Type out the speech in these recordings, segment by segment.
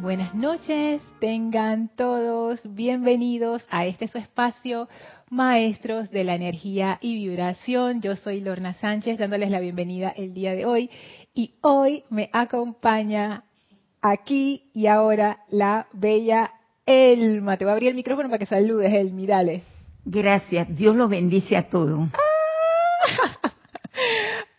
Buenas noches, tengan todos bienvenidos a este su espacio, Maestros de la Energía y Vibración. Yo soy Lorna Sánchez dándoles la bienvenida el día de hoy y hoy me acompaña aquí y ahora la bella Elma. Te voy a abrir el micrófono para que saludes, Elmi, dale. Gracias, Dios los bendice a todos.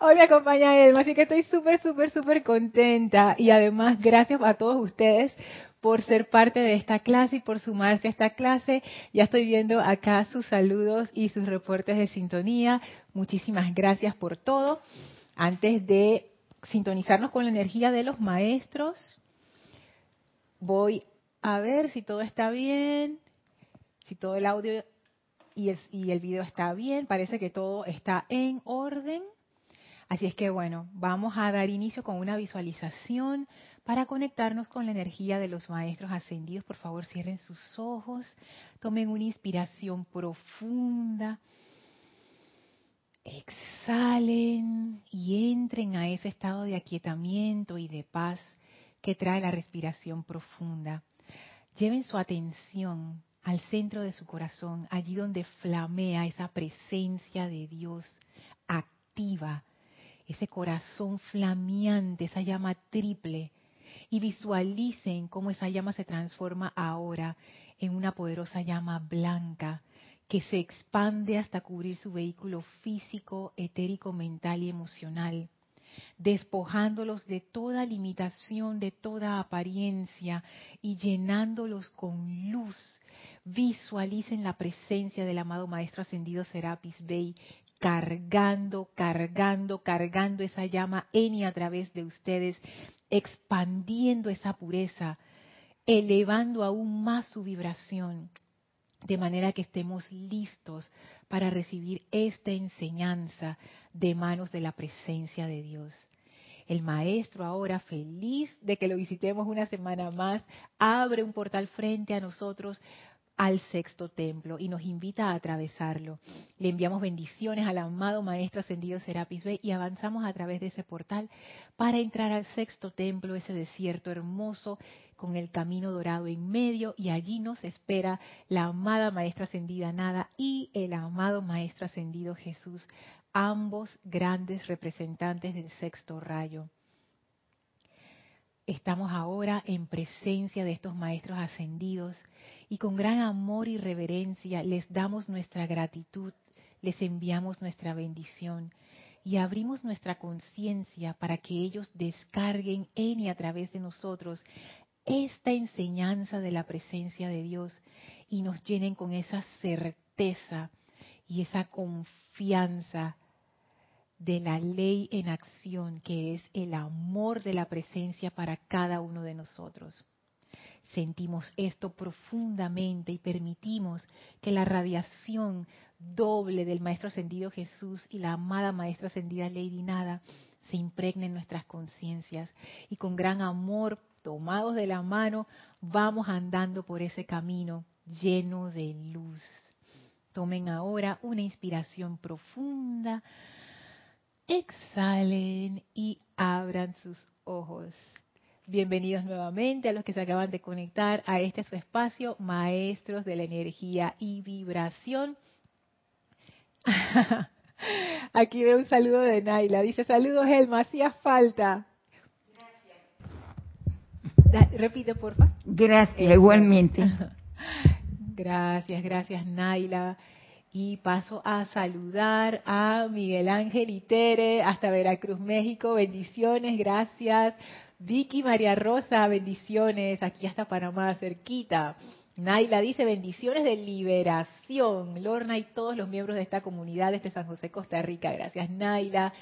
Hoy me acompaña Elma, así que estoy súper, súper, súper contenta. Y además, gracias a todos ustedes por ser parte de esta clase y por sumarse a esta clase. Ya estoy viendo acá sus saludos y sus reportes de sintonía. Muchísimas gracias por todo. Antes de sintonizarnos con la energía de los maestros, voy a ver si todo está bien, si todo el audio y el, y el video está bien. Parece que todo está en orden. Así es que bueno, vamos a dar inicio con una visualización para conectarnos con la energía de los maestros ascendidos. Por favor, cierren sus ojos, tomen una inspiración profunda, exhalen y entren a ese estado de aquietamiento y de paz que trae la respiración profunda. Lleven su atención al centro de su corazón, allí donde flamea esa presencia de Dios activa ese corazón flameante, esa llama triple, y visualicen cómo esa llama se transforma ahora en una poderosa llama blanca que se expande hasta cubrir su vehículo físico, etérico, mental y emocional, despojándolos de toda limitación, de toda apariencia y llenándolos con luz. Visualicen la presencia del amado Maestro Ascendido Serapis Bey cargando, cargando, cargando esa llama Eni a través de ustedes, expandiendo esa pureza, elevando aún más su vibración, de manera que estemos listos para recibir esta enseñanza de manos de la presencia de Dios. El maestro ahora feliz de que lo visitemos una semana más, abre un portal frente a nosotros al sexto templo y nos invita a atravesarlo. Le enviamos bendiciones al amado Maestro Ascendido Serapis Bey y avanzamos a través de ese portal para entrar al sexto templo, ese desierto hermoso con el camino dorado en medio y allí nos espera la amada Maestra Ascendida Nada y el amado Maestro Ascendido Jesús, ambos grandes representantes del sexto rayo. Estamos ahora en presencia de estos maestros ascendidos y con gran amor y reverencia les damos nuestra gratitud, les enviamos nuestra bendición y abrimos nuestra conciencia para que ellos descarguen en y a través de nosotros esta enseñanza de la presencia de Dios y nos llenen con esa certeza y esa confianza de la ley en acción, que es el amor de la presencia para cada uno de nosotros. Sentimos esto profundamente y permitimos que la radiación doble del Maestro Ascendido Jesús y la amada Maestra Ascendida Lady Nada se impregne en nuestras conciencias y con gran amor, tomados de la mano, vamos andando por ese camino lleno de luz. Tomen ahora una inspiración profunda exhalen y abran sus ojos. Bienvenidos nuevamente a los que se acaban de conectar a este su espacio, Maestros de la Energía y Vibración. Aquí veo un saludo de Naila. Dice, saludos Elma, hacía falta. Gracias. Repite, porfa. Gracias, igualmente. Gracias, gracias Naila. Y paso a saludar a Miguel Ángel y Tere hasta Veracruz, México. Bendiciones, gracias. Vicky María Rosa, bendiciones. Aquí hasta Panamá, cerquita. Naila dice bendiciones de liberación. Lorna y todos los miembros de esta comunidad desde San José, Costa Rica. Gracias, Naila.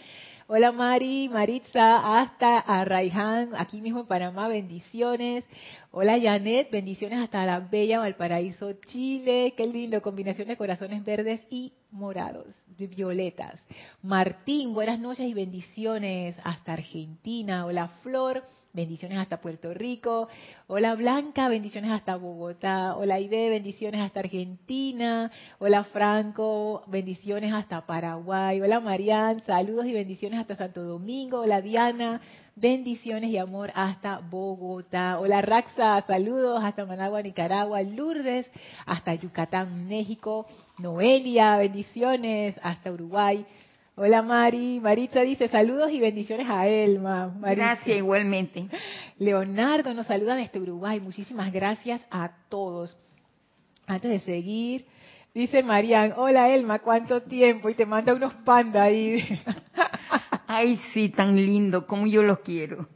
Hola Mari, Maritza, hasta Arraiján, aquí mismo en Panamá, bendiciones. Hola Janet, bendiciones hasta la bella Valparaíso, Chile. Qué lindo, combinación de corazones verdes y morados, violetas. Martín, buenas noches y bendiciones hasta Argentina. Hola Flor, bendiciones hasta Puerto Rico. Hola Blanca, bendiciones hasta Bogotá. Hola Ide, bendiciones hasta Argentina. Hola Franco, bendiciones hasta Paraguay. Hola Marian, saludos y bendiciones hasta Santo Domingo. Hola Diana, bendiciones y amor hasta Bogotá. Hola Raxa, saludos hasta Managua, Nicaragua. Lourdes, hasta Yucatán, México. Noelia, bendiciones hasta Uruguay. Hola Mari, Maritza dice saludos y bendiciones a Elma. Gracias igualmente. Leonardo nos saluda desde Uruguay, muchísimas gracias a todos. Antes de seguir, dice Marian, hola Elma, ¿cuánto tiempo? Y te manda unos pandas ahí. Ay, sí, tan lindo, como yo los quiero.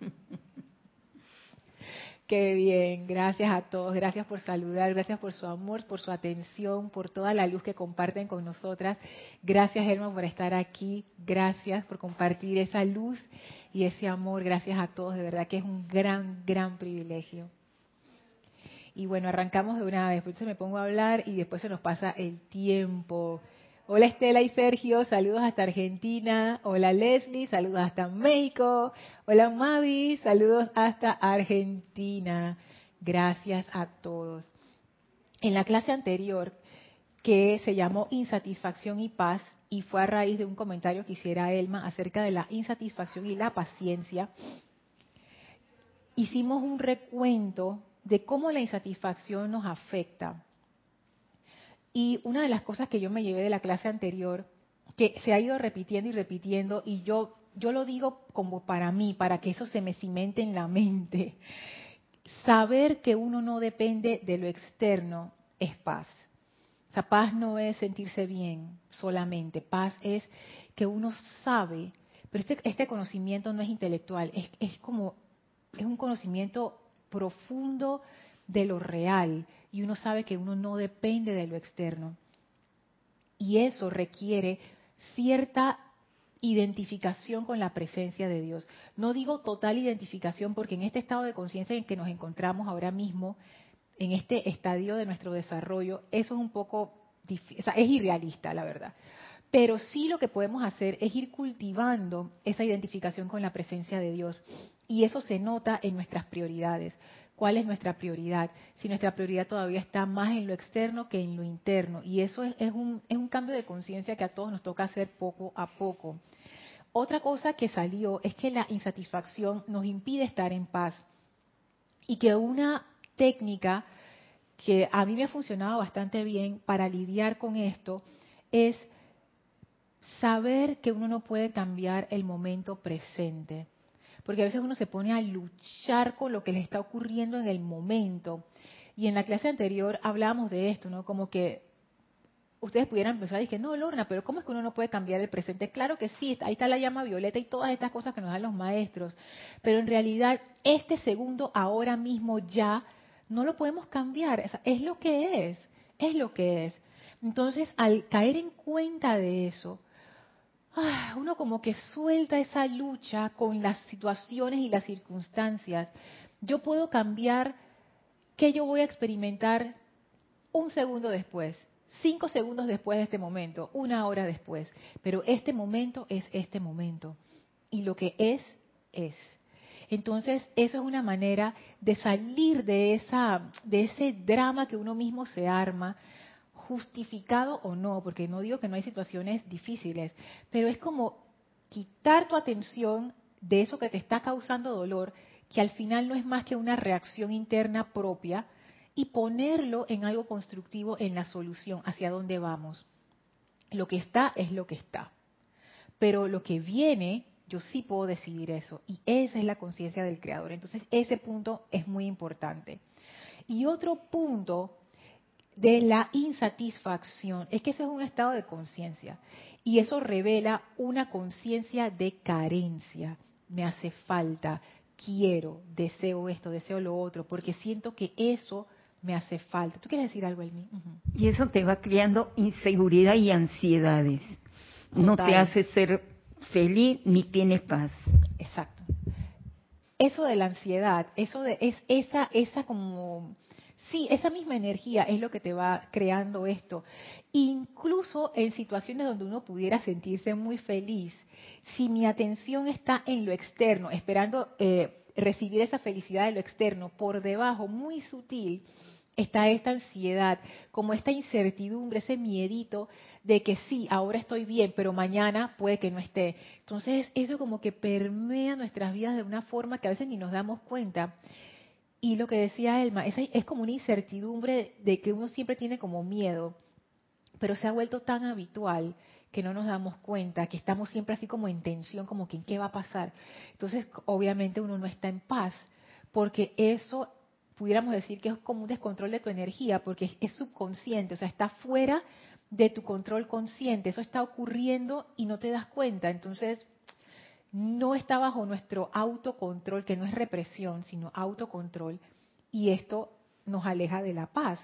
Qué bien, gracias a todos, gracias por saludar, gracias por su amor, por su atención, por toda la luz que comparten con nosotras. Gracias, Herma, por estar aquí, gracias por compartir esa luz y ese amor, gracias a todos, de verdad que es un gran, gran privilegio. Y bueno, arrancamos de una vez, se me pongo a hablar y después se nos pasa el tiempo. Hola Estela y Sergio, saludos hasta Argentina. Hola Leslie, saludos hasta México. Hola Mavi, saludos hasta Argentina. Gracias a todos. En la clase anterior, que se llamó Insatisfacción y Paz, y fue a raíz de un comentario que hiciera Elma acerca de la insatisfacción y la paciencia, hicimos un recuento de cómo la insatisfacción nos afecta y una de las cosas que yo me llevé de la clase anterior, que se ha ido repitiendo y repitiendo, y yo, yo lo digo como para mí, para que eso se me cimente en la mente, saber que uno no depende de lo externo es paz. O sea, paz no es sentirse bien solamente, paz es que uno sabe, pero este, este conocimiento no es intelectual, es, es como, es un conocimiento profundo de lo real y uno sabe que uno no depende de lo externo. Y eso requiere cierta identificación con la presencia de Dios. No digo total identificación porque en este estado de conciencia en que nos encontramos ahora mismo, en este estadio de nuestro desarrollo, eso es un poco, es irrealista, la verdad. Pero sí lo que podemos hacer es ir cultivando esa identificación con la presencia de Dios. Y eso se nota en nuestras prioridades cuál es nuestra prioridad, si nuestra prioridad todavía está más en lo externo que en lo interno. Y eso es, un, es un cambio de conciencia que a todos nos toca hacer poco a poco. Otra cosa que salió es que la insatisfacción nos impide estar en paz y que una técnica que a mí me ha funcionado bastante bien para lidiar con esto es saber que uno no puede cambiar el momento presente porque a veces uno se pone a luchar con lo que le está ocurriendo en el momento. Y en la clase anterior hablábamos de esto, ¿no? Como que ustedes pudieran pensar dije, no, Lorna, pero ¿cómo es que uno no puede cambiar el presente? Claro que sí, ahí está la llama violeta y todas estas cosas que nos dan los maestros, pero en realidad este segundo ahora mismo ya no lo podemos cambiar, es lo que es, es lo que es. Entonces, al caer en cuenta de eso, uno como que suelta esa lucha con las situaciones y las circunstancias. Yo puedo cambiar qué yo voy a experimentar un segundo después, cinco segundos después de este momento, una hora después, pero este momento es este momento y lo que es es. Entonces, eso es una manera de salir de esa de ese drama que uno mismo se arma justificado o no, porque no digo que no hay situaciones difíciles, pero es como quitar tu atención de eso que te está causando dolor, que al final no es más que una reacción interna propia, y ponerlo en algo constructivo en la solución, hacia dónde vamos. Lo que está es lo que está. Pero lo que viene, yo sí puedo decidir eso. Y esa es la conciencia del creador. Entonces, ese punto es muy importante. Y otro punto de la insatisfacción es que ese es un estado de conciencia y eso revela una conciencia de carencia. Me hace falta, quiero, deseo esto, deseo lo otro, porque siento que eso me hace falta. ¿Tú quieres decir algo, Elmi? Y eso te va creando inseguridad y ansiedades. No te hace ser feliz ni tienes paz. Exacto. Eso de la ansiedad, eso de es esa esa como Sí, esa misma energía es lo que te va creando esto. Incluso en situaciones donde uno pudiera sentirse muy feliz, si mi atención está en lo externo, esperando, eh, recibir esa felicidad de lo externo, por debajo, muy sutil, está esta ansiedad, como esta incertidumbre, ese miedito de que sí, ahora estoy bien, pero mañana puede que no esté. Entonces eso como que permea nuestras vidas de una forma que a veces ni nos damos cuenta. Y lo que decía Elma, es, es como una incertidumbre de que uno siempre tiene como miedo, pero se ha vuelto tan habitual que no nos damos cuenta, que estamos siempre así como en tensión, como que qué va a pasar. Entonces, obviamente uno no está en paz, porque eso pudiéramos decir que es como un descontrol de tu energía, porque es, subconsciente, o sea, está fuera de tu control consciente, eso está ocurriendo y no te das cuenta. Entonces, no está bajo nuestro autocontrol, que no es represión, sino autocontrol, y esto nos aleja de la paz.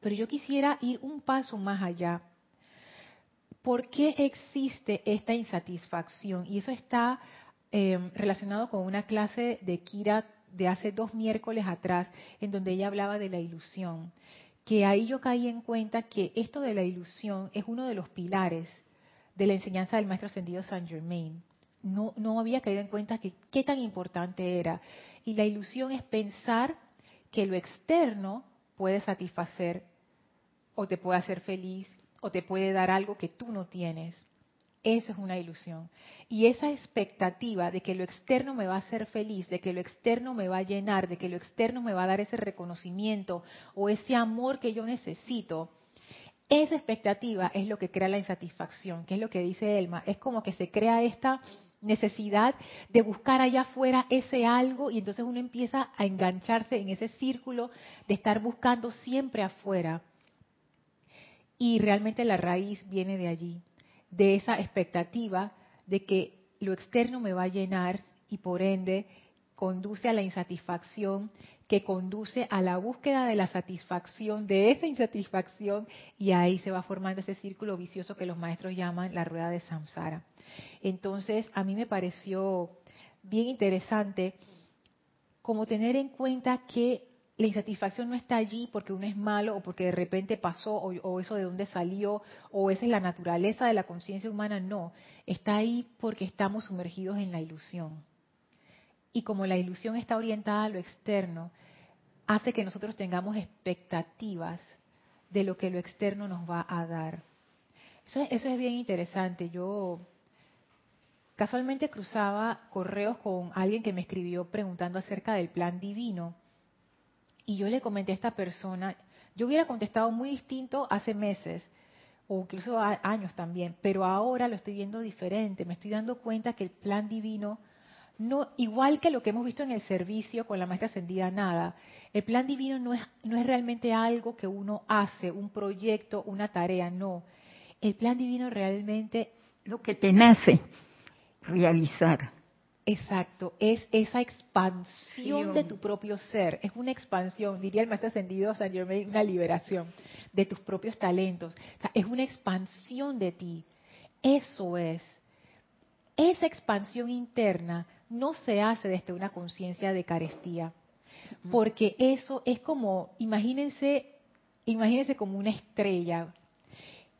Pero yo quisiera ir un paso más allá ¿por qué existe esta insatisfacción? Y eso está em, relacionado con una clase de Kira de hace dos miércoles atrás, en donde ella hablaba de la ilusión. Que ahí yo caí en cuenta que esto de la ilusión es uno de los pilares de la enseñanza del maestro ascendido Saint Germain. No, no había caído en cuenta que qué tan importante era. Y la ilusión es pensar que lo externo puede satisfacer o te puede hacer feliz o te puede dar algo que tú no tienes. Eso es una ilusión. Y esa expectativa de que lo externo me va a hacer feliz, de que lo externo me va a llenar, de que lo externo me va a dar ese reconocimiento o ese amor que yo necesito, esa expectativa es lo que crea la insatisfacción, que es lo que dice Elma. Es como que se crea esta necesidad de buscar allá afuera ese algo y entonces uno empieza a engancharse en ese círculo de estar buscando siempre afuera y realmente la raíz viene de allí, de esa expectativa de que lo externo me va a llenar y por ende conduce a la insatisfacción, que conduce a la búsqueda de la satisfacción de esa insatisfacción y ahí se va formando ese círculo vicioso que los maestros llaman la rueda de samsara. Entonces, a mí me pareció bien interesante como tener en cuenta que la insatisfacción no está allí porque uno es malo o porque de repente pasó o, eso de dónde salió o esa es la naturaleza de la conciencia humana, no. Está ahí porque estamos sumergidos en la ilusión. Y como la ilusión está orientada a lo externo, hace que nosotros tengamos expectativas de lo que lo externo nos va a dar. Eso, eso es bien interesante. Yo casualmente cruzaba correos con alguien que me escribió preguntando acerca del plan divino. Y yo le comenté a esta persona, yo hubiera contestado muy distinto hace meses, o incluso años también, pero ahora lo estoy viendo diferente, me estoy dando cuenta que el plan divino, no igual que lo que hemos visto en el servicio con la maestra ascendida nada, el plan divino no es, no es realmente algo que uno hace, un proyecto, una tarea, no. El plan divino realmente lo que te nace realizar. Exacto, es esa expansión de tu propio ser, es una expansión, diría el maestro ascendido San Germain, una liberación de tus propios talentos, es una expansión de ti, eso es. Esa expansión interna no se hace desde una conciencia de carestía, porque eso es como, imagínense, imagínense como una estrella.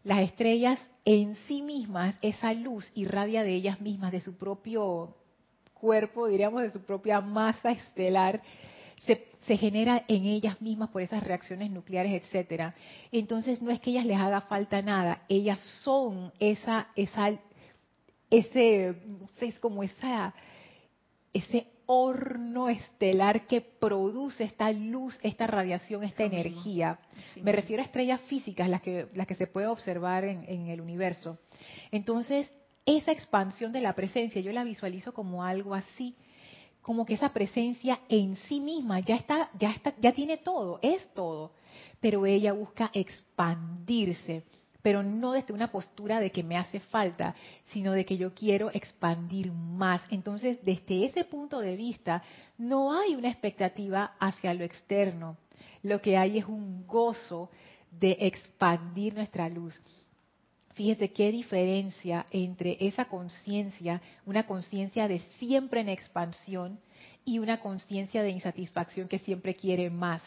Las estrellas en sí mismas, esa luz irradia de ellas mismas, de su propio cuerpo, diríamos, de su propia masa estelar, se, se, genera en ellas mismas por esas reacciones nucleares, etcétera. Entonces no es que ellas les haga falta nada, ellas son esa, esa, ese, es como esa, ese horno estelar que produce esta luz, esta radiación, esta energía. Me refiero a estrellas físicas, las que, las que se puede observar en, en el universo. Entonces, esa expansión de la presencia, yo la visualizo como algo así, como que esa presencia en sí misma ya está, ya está, ya tiene todo, es todo, pero ella busca expandirse, pero no desde una postura de que me hace falta, sino de que yo quiero expandir más. Entonces, desde ese punto de vista, no hay una expectativa hacia lo externo. Lo que hay es un gozo de expandir nuestra luz. Fíjense qué diferencia entre esa conciencia, una conciencia de siempre en expansión y una conciencia de insatisfacción que siempre quiere más.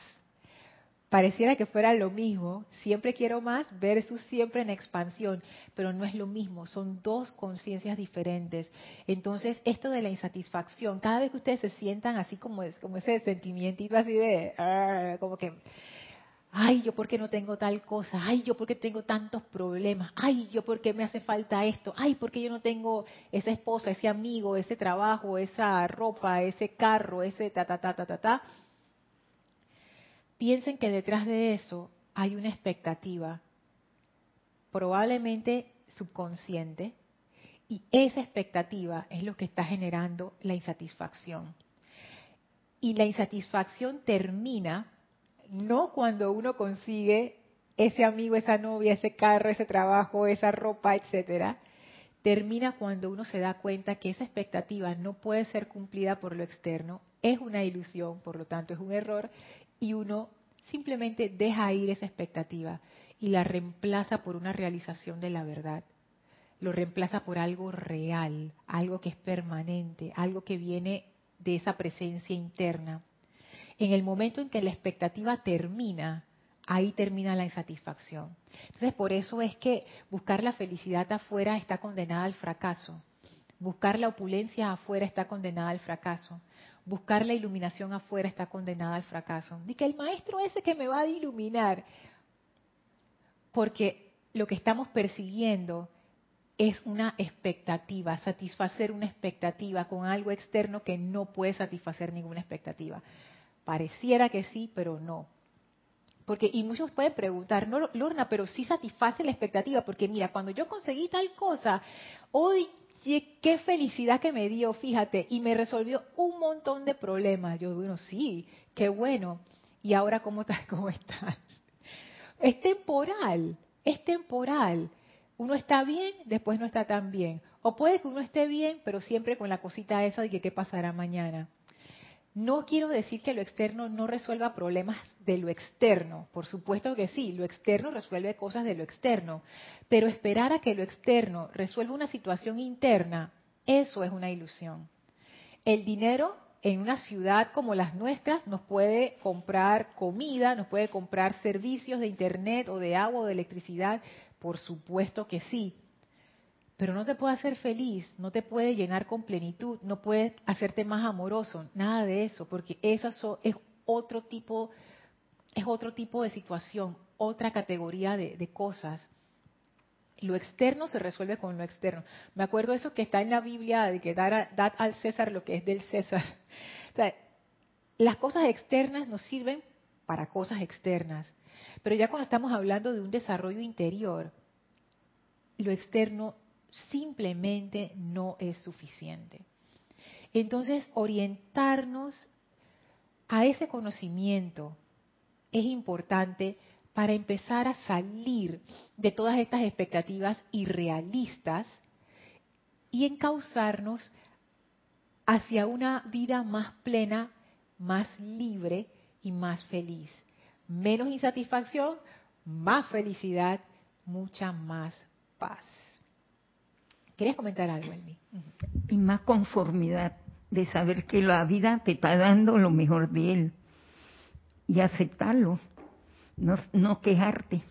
Pareciera que fuera lo mismo, siempre quiero más versus siempre en expansión, pero no es lo mismo, son dos conciencias diferentes. Entonces, esto de la insatisfacción, cada vez que ustedes se sientan así como, es, como ese sentimiento así de, ah, como que, ay, yo porque no tengo tal cosa, ay, yo porque tengo tantos problemas, ay, yo porque me hace falta esto, ay, porque yo no tengo esa esposa, ese amigo, ese trabajo, esa ropa, ese carro, ese ta, ta, ta, ta, ta, ta piensen que detrás de eso hay una expectativa, probablemente subconsciente, y esa expectativa es lo que está generando la insatisfacción. Y la insatisfacción termina no cuando uno consigue ese amigo, esa novia, ese carro, ese trabajo, esa ropa, etcétera. Termina cuando uno se da cuenta que esa expectativa no puede ser cumplida por lo externo, es una ilusión, por lo tanto es un error, y uno simplemente deja ir esa expectativa y la reemplaza por una realización de la verdad. Lo reemplaza por algo real, algo que es permanente, algo que viene de esa presencia interna. En el momento en que la expectativa termina, ahí termina la insatisfacción. Entonces, por eso es que buscar la felicidad afuera está condenada al fracaso. Buscar la opulencia afuera está condenada al fracaso buscar la iluminación afuera está condenada al fracaso. Dice que el maestro ese que me va a iluminar, porque lo que estamos persiguiendo es una expectativa, satisfacer una expectativa con algo externo que no puede satisfacer ninguna expectativa. Pareciera que sí, pero no. Porque, y muchos pueden preguntar, Lorna, pero sí satisface la expectativa, porque mira, cuando yo conseguí tal cosa, hoy qué felicidad que me dio, fíjate, y me resolvió un montón de problemas. Yo, bueno, sí, qué bueno. ¿Y ahora cómo estás? ¿Cómo estás? Es temporal, es temporal. Uno está bien, después no está tan bien. O puede que uno esté bien, pero siempre con la cosita esa de que qué pasará mañana. No quiero decir que lo externo no resuelva problemas de lo externo, por supuesto que sí, lo externo resuelve cosas de lo externo, pero esperar a que lo externo resuelva una situación interna, eso es una ilusión. El dinero en una ciudad como las nuestras nos puede comprar comida, nos puede comprar servicios de internet o de agua o de electricidad, por supuesto que sí, pero no te puede hacer feliz, no te puede llenar con plenitud, no puede hacerte más amoroso, nada de eso, porque eso es otro tipo, es otro tipo de situación, otra categoría de, cosas. Lo externo se resuelve con lo externo. Me acuerdo eso que está en la Biblia de que dar, al César lo que es del César. las cosas externas nos sirven para cosas externas, pero ya cuando estamos hablando de un desarrollo interior, lo externo simplemente no es suficiente. Entonces, orientarnos a ese conocimiento es importante para empezar a salir de todas estas expectativas irrealistas y encauzarnos hacia una vida más plena, más libre y más feliz. Menos insatisfacción, más felicidad, mucha más paz. ¿Querías comentar algo, Elmi? Y más conformidad de saber que la vida te está dando lo mejor de él y aceptarlo, no, no quejarte.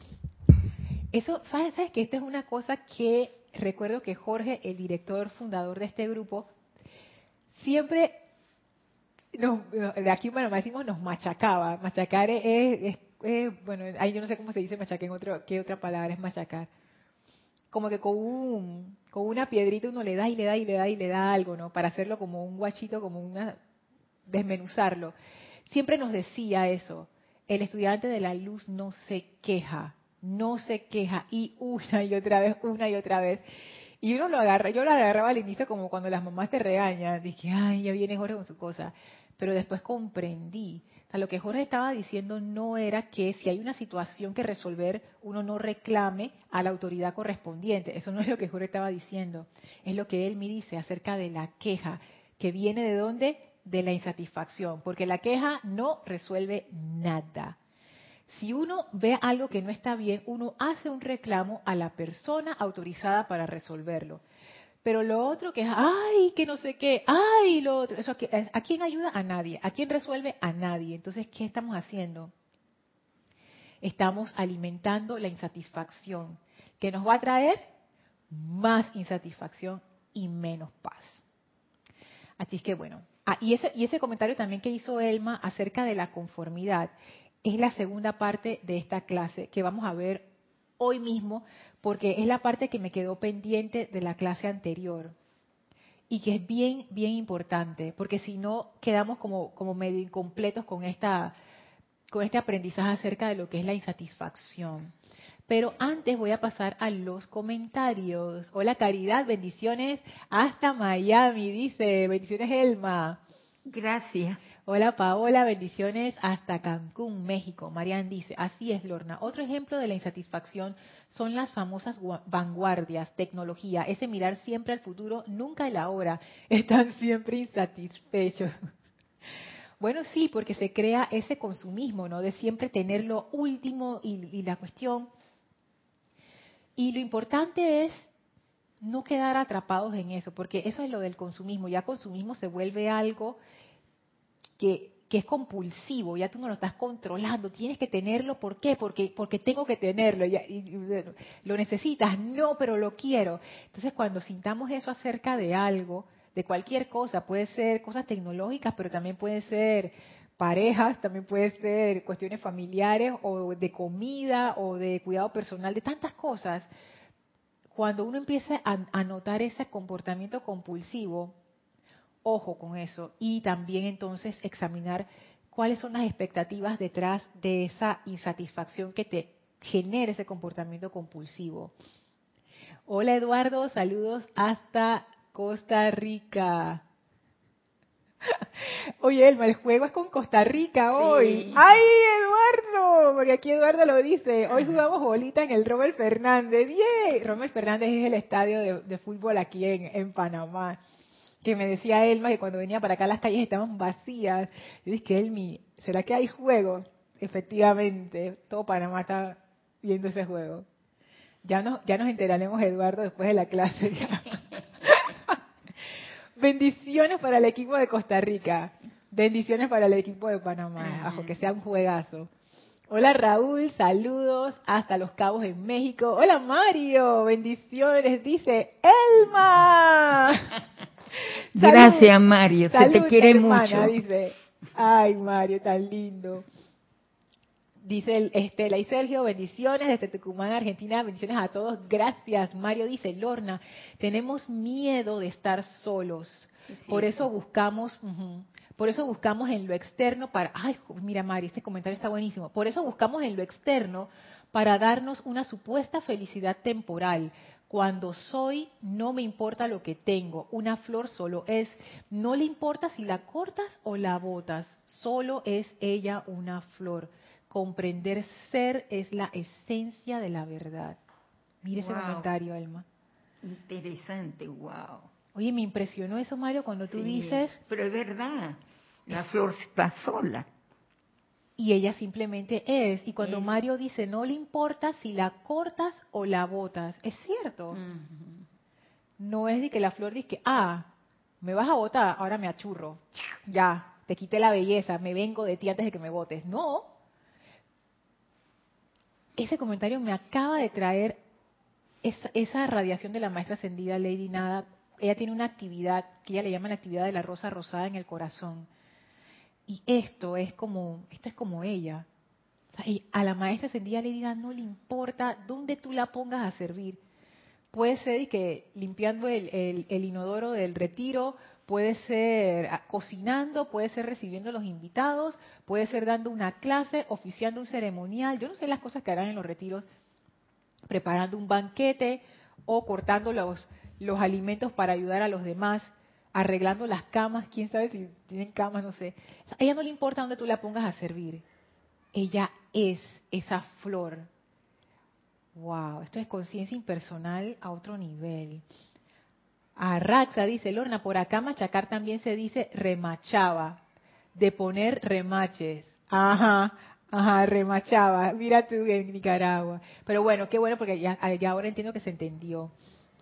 Eso, ¿sabes, ¿sabes que esta es una cosa que recuerdo que Jorge, el director fundador de este grupo, siempre de aquí bueno decimos nos machacaba machacar es, bueno ahí yo no sé cómo se dice machacar en otro qué otra palabra es machacar como que con un con una piedrita uno le da y le da y le da y le da algo, ¿no? Para hacerlo como un guachito, como una desmenuzarlo. Siempre nos decía eso. El estudiante de la luz no se queja, no se queja y una y otra vez, una y otra vez. Y uno lo agarra, yo lo agarraba al inicio como cuando las mamás te regañan, dije, ay, ya viene Jorge con su cosa. Pero después comprendí lo que Jorge estaba diciendo no era que si hay una situación que resolver, uno no reclame a la autoridad correspondiente. Eso no es lo que Jorge estaba diciendo. Es lo que él me dice acerca de la queja, que viene de dónde? De la insatisfacción, porque la queja no resuelve nada. Si uno ve algo que no está bien, uno hace un reclamo a la persona autorizada para resolverlo. Pero lo otro que es, ay, que no sé qué, ay, lo otro, eso, ¿a quién ayuda? A nadie. ¿A quién resuelve? A nadie. Entonces, ¿qué estamos haciendo? estamos alimentando la insatisfacción, que nos va a traer más insatisfacción y menos paz. Así que bueno, ah, y, ese, y ese comentario también que hizo Elma acerca de la conformidad es la segunda parte de esta clase que vamos a ver hoy mismo, porque es la parte que me quedó pendiente de la clase anterior y que es bien, bien importante, porque si no quedamos como, como medio incompletos con, esta, con este aprendizaje acerca de lo que es la insatisfacción. Pero antes voy a pasar a los comentarios. Hola Caridad, bendiciones hasta Miami, dice, bendiciones Elma. Gracias. Hola Paola, bendiciones hasta Cancún, México. Marian dice, así es Lorna. Otro ejemplo de la insatisfacción son las famosas vanguardias, tecnología, ese mirar siempre al futuro, nunca el ahora. Están siempre insatisfechos. Bueno, sí, porque se crea ese consumismo, ¿no? De siempre tener lo último y, y la cuestión. Y lo importante es no quedar atrapados en eso, porque eso es lo del consumismo. Ya consumismo se vuelve algo que, es compulsivo, ya tú no lo estás controlando, tienes que tenerlo, ¿por qué? Porque, porque tengo que tenerlo, lo necesitas, no, pero lo quiero. Entonces cuando sintamos eso acerca de algo, de cualquier cosa, puede ser cosas tecnológicas, pero también puede ser parejas, también puede ser cuestiones familiares o de comida o de cuidado personal, de tantas cosas. Cuando uno empieza a, notar ese comportamiento compulsivo, ojo con eso y también entonces examinar cuáles son las expectativas detrás de esa insatisfacción que te genera ese comportamiento compulsivo. Hola Eduardo, saludos hasta Costa Rica. Oye, Elma, el juego es con Costa Rica hoy. ¡Ay, Eduardo! Porque aquí Eduardo lo dice. Hoy jugamos bolita en el Robert Fernández. ¡Yeah! Robert Fernández es el estadio de, fútbol aquí en, en Panamá que me decía Elma que cuando venía para acá las calles estaban vacías. Yo dije, Elmi, ¿será que hay juego? Efectivamente, todo Panamá está viendo ese juego. Ya nos, ya nos enteraremos, Eduardo, después de la clase. Bendiciones para el equipo de Costa Rica. Bendiciones para el equipo de Panamá. Bajo que sea un juegazo. Hola Raúl, saludos hasta Los Cabos en México. Hola Mario, bendiciones, dice Elma. Gracias, Mario. Se te quiere mucho. Dice, ay, Mario, tan lindo. Dice Estela y Sergio, bendiciones desde Tucumán, Argentina, bendiciones a todos. Gracias, Mario. Dice Lorna, tenemos miedo de estar solos. Por eso buscamos, por eso buscamos en lo externo para, ay, mira Mario, este comentario está buenísimo. Por eso buscamos en lo externo para darnos una supuesta felicidad temporal, cuando soy, no me importa lo que tengo. Una flor solo es. No le importa si la cortas o la botas. Solo es ella una flor. Comprender ser es la esencia de la verdad. Mire ese comentario, Alma. Interesante, wow. Oye, me impresionó eso, Mario, cuando tú dices... Pero es verdad, la flor está sola y ella simplemente es. Y cuando Mario dice, no le importa si la cortas o la botas, es cierto. No es de que la flor dice, ah, me vas a botar, ahora me achurro. Ya, te quité la belleza, me vengo de ti antes de que me botes. No. Ese comentario me acaba de traer esa, esa radiación de la maestra ascendida Lady Nada. Ella tiene una actividad que ella le llama la actividad de la rosa rosada en el corazón y esto es como, esto es como ella. a la maestra ascendida le diga, no le importa dónde tú la pongas a servir. Puede ser que limpiando el, inodoro del retiro, puede ser cocinando, puede ser recibiendo a los invitados, puede ser dando una clase, oficiando un ceremonial. Yo no sé las cosas que harán en los retiros, preparando un banquete o cortando los, los alimentos para ayudar a los demás arreglando las camas, quién sabe si tienen camas, no sé. A ella no le importa dónde tú la pongas a servir. Ella es esa flor. Wow, esto es conciencia impersonal a otro nivel. Arraxa dice, Lorna, por acá machacar también se dice remachaba, de poner remaches. Ajá, ajá, remachaba. Mira tú en Nicaragua. Pero bueno, qué bueno porque ya, ya ahora entiendo que se entendió.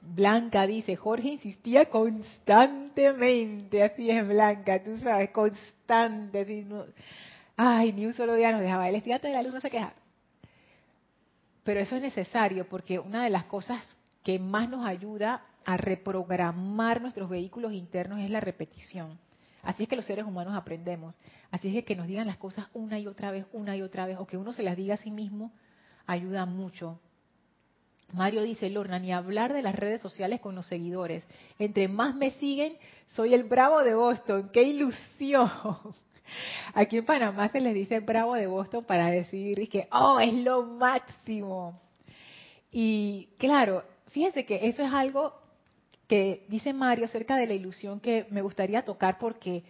Blanca dice, Jorge insistía constantemente, así es Blanca, tú sabes, constante, no, ay, ni un solo día nos dejaba, el estudiante de la luz no se queja. pero eso es necesario porque una de las cosas que más nos ayuda a reprogramar nuestros vehículos internos es la repetición. Así es que los seres humanos aprendemos. Así es que que nos digan las cosas una y otra vez, una y otra vez, o que uno se las diga a sí mismo, ayuda mucho. Mario dice, Lorna, ni hablar de las redes sociales con los seguidores. Entre más me siguen, soy el bravo de Boston. ¡Qué ilusión! Aquí en Panamá se les dice bravo de Boston para decir que, oh, es lo máximo. Y claro, fíjense que eso es algo que dice Mario acerca de la ilusión que me gustaría tocar porque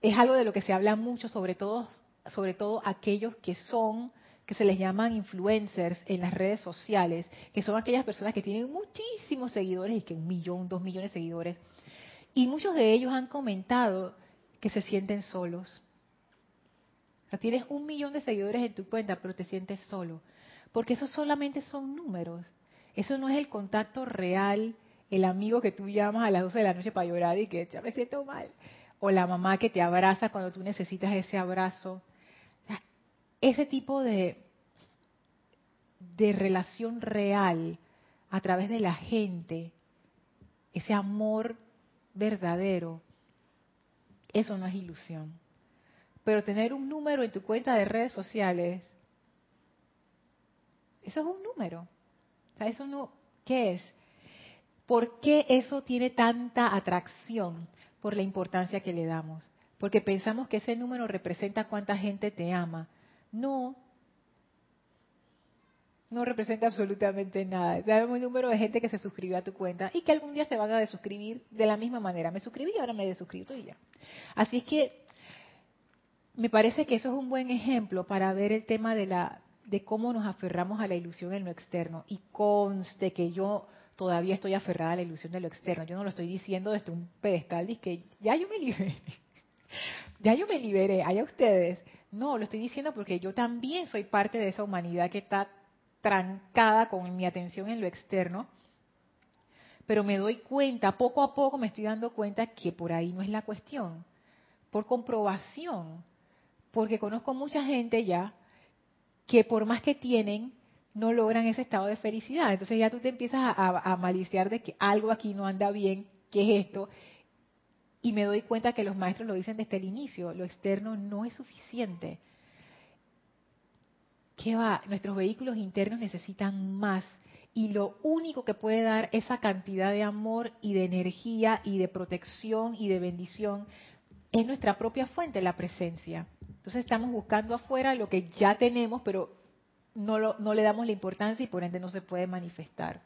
es algo de lo que se habla mucho, sobre todo, sobre todo aquellos que son que se les llaman influencers en las redes sociales, que son aquellas personas que tienen muchísimos seguidores y que un millón, dos millones de seguidores. Y muchos de ellos han comentado que se sienten solos. tienes un millón de seguidores en tu cuenta, pero te sientes solo. Porque eso solamente son números. Eso no es el contacto real, el amigo que tú llamas a las 12 de la noche para llorar y que ya me siento mal. O la mamá que te abraza cuando tú necesitas ese abrazo ese tipo de, de relación real a través de la gente, ese amor verdadero, eso no es ilusión. Pero tener un número en tu cuenta de redes sociales, eso es un número. eso no, ¿qué es? ¿Por qué eso tiene tanta atracción? Por la importancia que le damos. Porque pensamos que ese número representa cuánta gente te ama. No, no representa absolutamente nada. Sabemos un número de gente que se suscribió a tu cuenta y que algún día se van a desuscribir de la misma manera. Me suscribí y ahora me he desuscrito y ya. Así es que me parece que eso es un buen ejemplo para ver el tema de la de cómo nos aferramos a la ilusión en lo externo y conste que yo todavía estoy aferrada a la ilusión de lo externo. Yo no lo estoy diciendo desde un pedestal de que ya yo me liberé. ya yo me liberé, allá ustedes. No, lo estoy diciendo porque yo también soy parte de esa humanidad que está trancada con mi atención en lo externo. Pero me doy cuenta, poco a poco me estoy dando cuenta que por ahí no es la cuestión. Por comprobación. Porque conozco mucha gente ya que por más que tienen, no logran ese estado de felicidad. Entonces ya tú te empiezas a, maliciar de que algo aquí no anda bien, ¿qué es esto? Y me doy cuenta que los maestros lo dicen desde el inicio, lo externo no es suficiente. ¿Qué va? Nuestros vehículos internos necesitan más. Y lo único que puede dar esa cantidad de amor y de energía y de protección y de bendición es nuestra propia fuente, la presencia. Entonces estamos buscando afuera lo que ya tenemos, pero no, no le damos la importancia y por ende no se puede manifestar.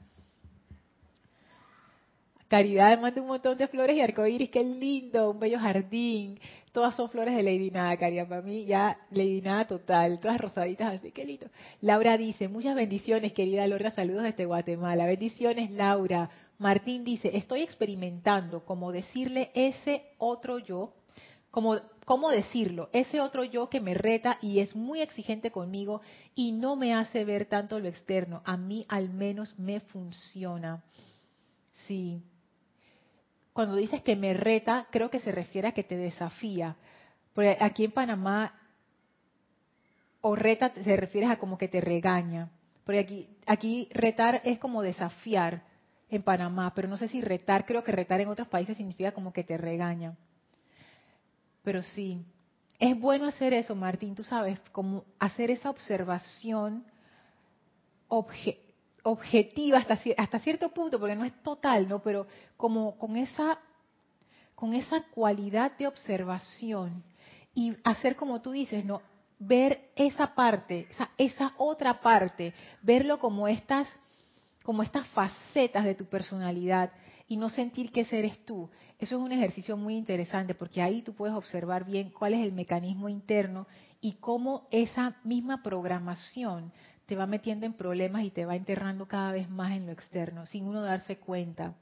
Caridad manda un montón de flores y arcoíris, qué lindo, un bello jardín. Todas son flores de Lady Nada, Caridad. Para mí ya Lady Nada total, todas rosaditas así, qué lindo. Laura dice, muchas bendiciones, querida Laura, saludos desde Guatemala. Bendiciones, Laura. Martín dice, estoy experimentando como decirle ese otro yo, como cómo decirlo, ese otro yo que me reta y es muy exigente conmigo y no me hace ver tanto lo externo. A mí al menos me funciona. Sí, cuando dices que me reta, creo que se refiere a que te desafía. Porque aquí en Panamá, o reta se refiere a como que te regaña. Porque aquí, aquí retar es como desafiar en Panamá, pero no sé si retar, creo que retar en otros países significa como que te regaña. Pero sí, es bueno hacer eso, Martín, tú sabes, como hacer esa observación objetiva hasta, hasta cierto punto, porque no es total, ¿no? Pero como con esa, con esa cualidad de observación y hacer como tú dices, ¿no? Ver esa parte, esa, esa otra parte, verlo como estas, como estas facetas de tu personalidad y no sentir que ese eres tú. Eso es un ejercicio muy interesante porque ahí tú puedes observar bien cuál es el mecanismo interno y cómo esa misma programación te va metiendo en problemas y te va enterrando cada vez más en lo externo, sin uno darse cuenta.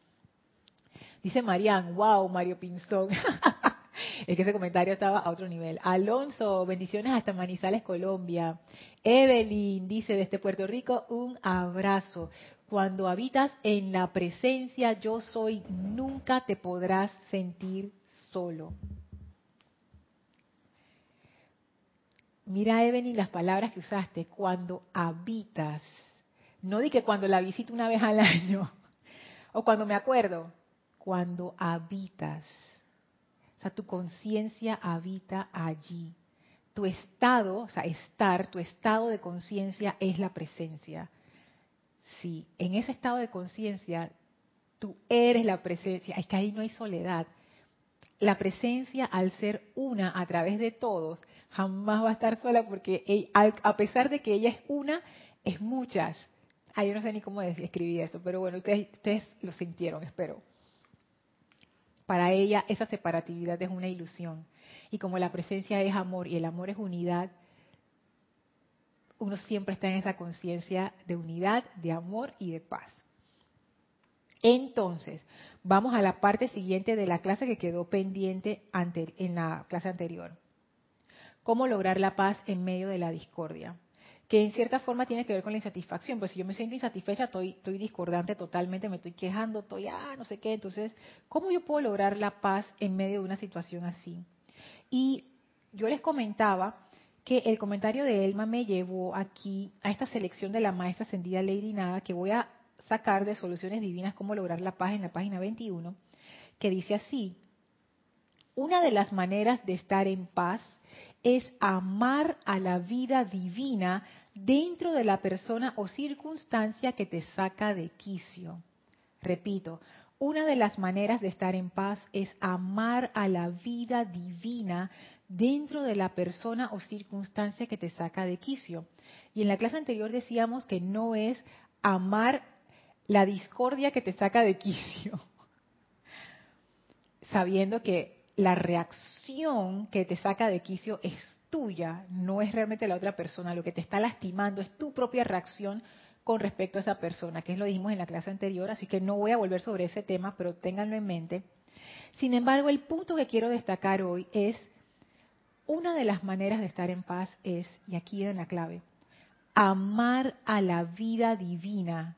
Dice Marian, wow, Mario Pinzón. es que ese comentario estaba a otro nivel. Alonso, bendiciones hasta Manizales, Colombia. Evelyn dice desde Puerto Rico, un abrazo. Cuando habitas en la presencia yo soy, nunca te podrás sentir solo. Mira, Evelyn, las palabras que usaste, cuando habitas. No di que cuando la visito una vez al año, o cuando me acuerdo, cuando habitas. O sea, tu conciencia habita allí. Tu estado, o sea, estar, tu estado de conciencia es la presencia. Sí, en ese estado de conciencia, tú eres la presencia. Es que ahí no hay soledad. La presencia, al ser una a través de todos, jamás va a estar sola porque a pesar de que ella es una, es muchas. Ah, yo no sé ni cómo describir eso, pero bueno, ustedes lo sintieron, espero. Para ella esa separatividad es una ilusión. Y como la presencia es amor y el amor es unidad, uno siempre está en esa conciencia de unidad, de amor y de paz. Entonces, vamos a la parte siguiente de la clase que quedó pendiente en la clase anterior. ¿Cómo lograr la paz en medio de la discordia? Que en cierta forma tiene que ver con la insatisfacción. Pues si yo me siento insatisfecha, estoy, estoy discordante totalmente, me estoy quejando, estoy, ah, no sé qué. Entonces, ¿cómo yo puedo lograr la paz en medio de una situación así? Y yo les comentaba que el comentario de Elma me llevó aquí a esta selección de la maestra ascendida Lady Nada que voy a sacar de Soluciones Divinas, cómo lograr la paz en la página 21, que dice así, una de las maneras de estar en paz es amar a la vida divina dentro de la persona o circunstancia que te saca de quicio. Repito, una de las maneras de estar en paz es amar a la vida divina dentro de la persona o circunstancia que te saca de quicio. Y en la clase anterior decíamos que no es amar la discordia que te saca de quicio, sabiendo que la reacción que te saca de quicio es tuya, no es realmente la otra persona. Lo que te está lastimando es tu propia reacción con respecto a esa persona, que es lo dijimos en la clase anterior, así que no voy a volver sobre ese tema, pero ténganlo en mente. Sin embargo, el punto que quiero destacar hoy es una de las maneras de estar en paz es, y aquí viene la clave, amar a la vida divina,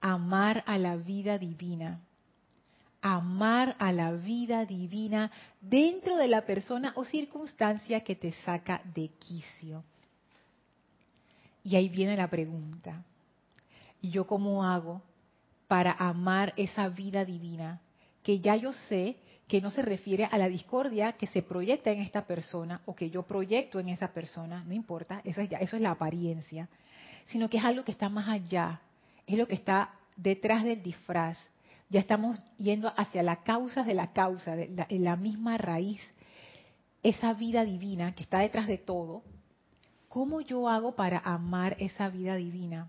amar a la vida divina, amar a la vida divina dentro de la persona o circunstancia que te saca de quicio. Y ahí viene la pregunta, ¿y yo cómo hago para amar esa vida divina? Que ya yo sé que no se refiere a la discordia que se proyecta en esta persona o que yo proyecto en esa persona, no importa, eso es, eso es la apariencia, sino que es algo que está más allá, es lo que está detrás del disfraz. Ya estamos yendo hacia la causa de la causa, de la, la misma raíz, esa vida divina que está detrás de todo. ¿Cómo yo hago para amar esa vida divina?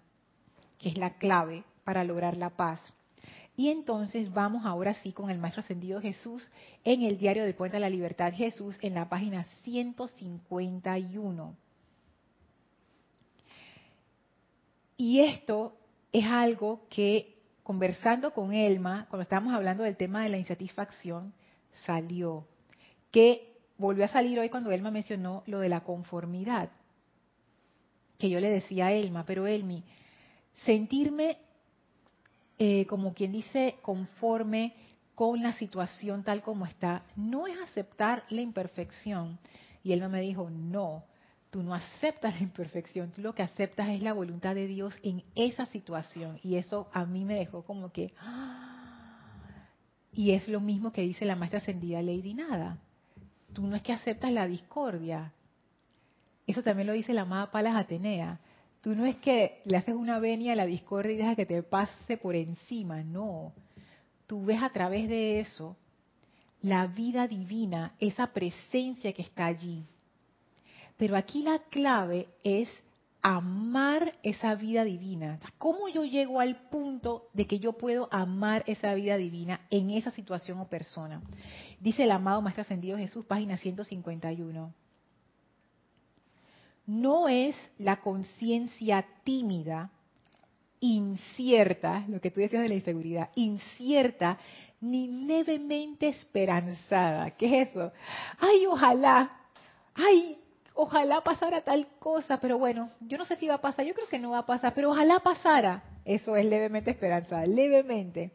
Que es la clave para lograr la paz. Y entonces vamos ahora sí con el Maestro Ascendido Jesús en el Diario del Puente de la Libertad Jesús en la página 151. Y esto es algo que conversando con Elma, cuando estábamos hablando del tema de la insatisfacción, salió. Que volvió a salir hoy cuando Elma mencionó lo de la conformidad. Que yo le decía a Elma, pero Elmi, sentirme eh, como quien dice, conforme con la situación tal como está, no es aceptar la imperfección. Y él me dijo, no, tú no aceptas la imperfección, tú lo que aceptas es la voluntad de Dios en esa situación. Y eso a mí me dejó como que... ¡ah! Y es lo mismo que dice la maestra ascendida Lady Nada. Tú no es que aceptas la discordia. Eso también lo dice la amada Palas Atenea. Tú no es que le haces una venia a la discordia y dejas que te pase por encima, no. Tú ves a través de eso la vida divina, esa presencia que está allí. Pero aquí la clave es amar esa vida divina. ¿Cómo yo llego al punto de que yo puedo amar esa vida divina en esa situación o persona? Dice el amado Maestro Ascendido Jesús, página 151 no es la conciencia tímida, incierta, lo que tú decías de la inseguridad, incierta ni levemente esperanzada. ¿Qué es eso? Ay, ojalá, ay, ojalá pasara tal cosa, pero bueno, yo no sé si va a pasar, yo creo que no va a pasar, pero ojalá pasara. Eso es levemente esperanzada, levemente.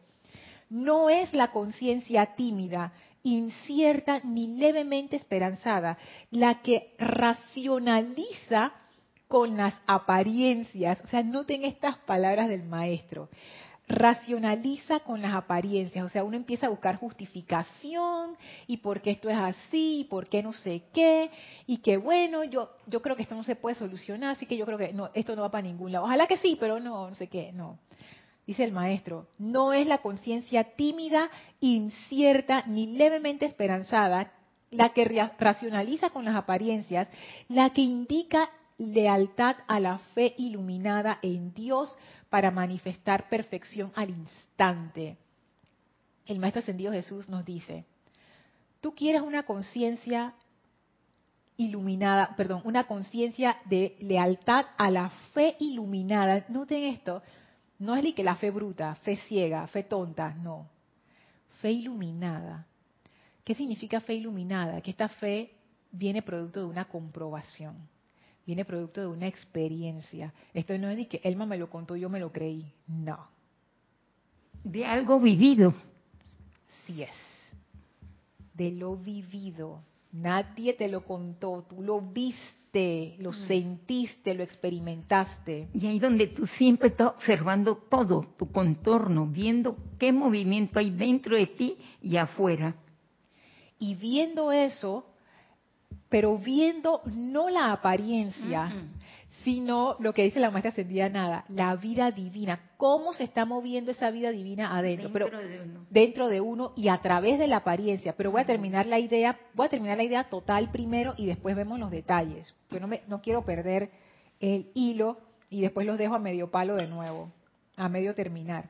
No es la conciencia tímida, incierta ni levemente esperanzada, la que racionaliza con las apariencias. O sea, noten estas palabras del maestro racionaliza con las apariencias, o sea, uno empieza a buscar justificación y por qué esto es así, y por qué no sé qué, y que bueno, yo yo creo que esto no se puede solucionar, así que yo creo que no, esto no va para ningún lado. Ojalá que sí, pero no, no sé qué, no. Dice el maestro, no es la conciencia tímida, incierta ni levemente esperanzada la que racionaliza con las apariencias, la que indica lealtad a la fe iluminada en Dios para manifestar perfección al instante. El Maestro Ascendido Jesús nos dice, tú quieres una conciencia iluminada, perdón, una conciencia de lealtad a la fe iluminada. Noten esto, no es ni que la fe bruta, fe ciega, fe tonta, no. Fe iluminada. ¿Qué significa fe iluminada? Que esta fe viene producto de una comprobación viene producto de una experiencia. Esto no es de que Elma me lo contó, yo me lo creí. No. De algo vivido. Sí es. De lo vivido. Nadie te lo contó, tú lo viste, lo mm. sentiste, lo experimentaste. Y ahí donde tú siempre estás observando todo, tu contorno, viendo qué movimiento hay dentro de ti y afuera. Y viendo eso, pero viendo no la apariencia, sino lo que dice la maestra ascendida nada, la vida divina, cómo se está moviendo esa vida divina adentro, dentro pero de uno. dentro de uno y a través de la apariencia. Pero voy a terminar la idea, voy a terminar la idea total primero y después vemos los detalles, porque no me, no quiero perder el hilo y después los dejo a medio palo de nuevo, a medio terminar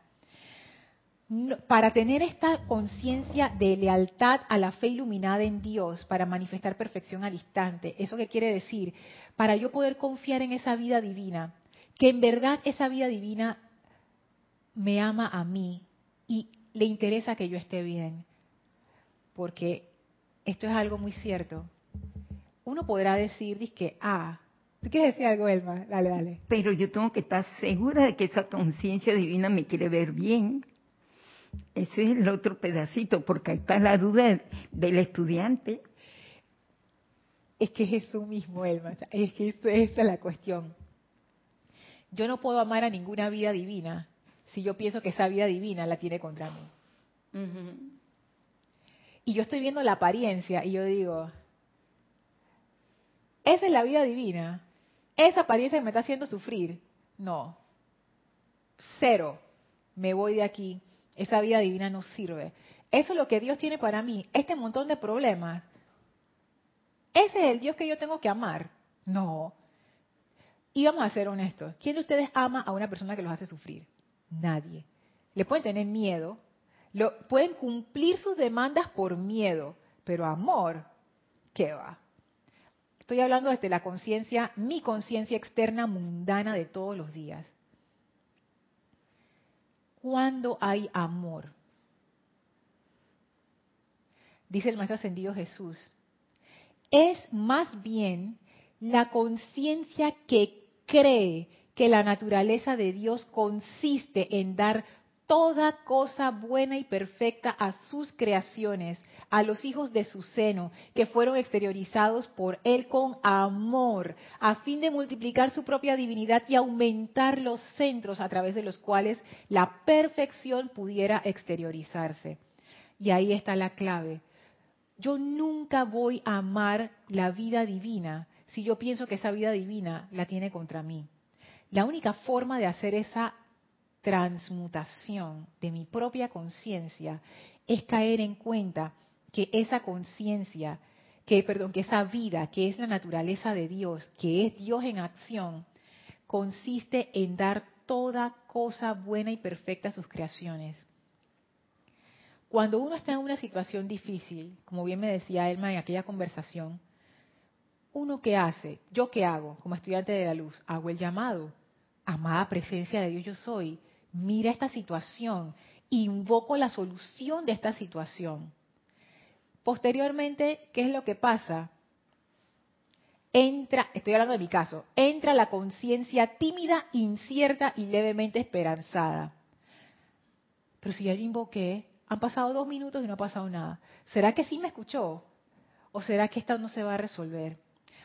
para tener esta conciencia de lealtad a la fe iluminada en Dios, para manifestar perfección al instante, ¿eso qué quiere decir? Para yo poder confiar en esa vida divina, que en verdad esa vida divina me ama a mí y le interesa que yo esté bien. Porque esto es algo muy cierto. Uno podrá decir, que, ah, ¿tú quieres decir algo, Elma? Dale, dale. Pero yo tengo que estar segura de que esa conciencia divina me quiere ver bien ese es el otro pedacito, porque ahí está la duda del estudiante. Es que es eso mismo, Elma. Es que esa es la cuestión. Yo no puedo amar a ninguna vida divina si yo pienso que esa vida divina la tiene contra mí. Y yo estoy viendo la apariencia y yo digo, esa es la vida divina. Esa apariencia me está haciendo sufrir. No. Cero. Me voy de aquí esa vida divina no sirve. Eso es lo que Dios tiene para mí. Este montón de problemas. Ese es el Dios que yo tengo que amar. No. Y vamos a ser honestos. ¿Quién de ustedes ama a una persona que los hace sufrir? Nadie. Le pueden tener miedo. Lo, pueden cumplir sus demandas por miedo. Pero amor, ¿qué va? Estoy hablando desde la conciencia, mi conciencia externa mundana de todos los días cuando hay amor. Dice el Maestro Ascendido Jesús, es más bien la conciencia que cree que la naturaleza de Dios consiste en dar toda cosa buena y perfecta a sus creaciones, a los hijos de su seno, que fueron exteriorizados por Él con amor, a fin de multiplicar su propia divinidad y aumentar los centros a través de los cuales la perfección pudiera exteriorizarse. Y ahí está la clave. Yo nunca voy a amar la vida divina si yo pienso que esa vida divina la tiene contra mí. La única forma de hacer esa transmutación de mi propia conciencia es caer en cuenta que esa conciencia, que perdón, que esa vida, que es la naturaleza de Dios, que es Dios en acción, consiste en dar toda cosa buena y perfecta a sus creaciones. Cuando uno está en una situación difícil, como bien me decía Elma en aquella conversación, uno qué hace, yo qué hago como estudiante de la luz, hago el llamado, amada presencia de Dios yo soy, mira esta situación, invoco la solución de esta situación. Posteriormente, ¿qué es lo que pasa? Entra, estoy hablando de mi caso, entra la conciencia tímida, incierta y levemente esperanzada. Pero si ya yo invoqué, Han pasado dos minutos y no ha pasado nada. ¿Será que sí me escuchó? ¿O será que esta no se va a resolver?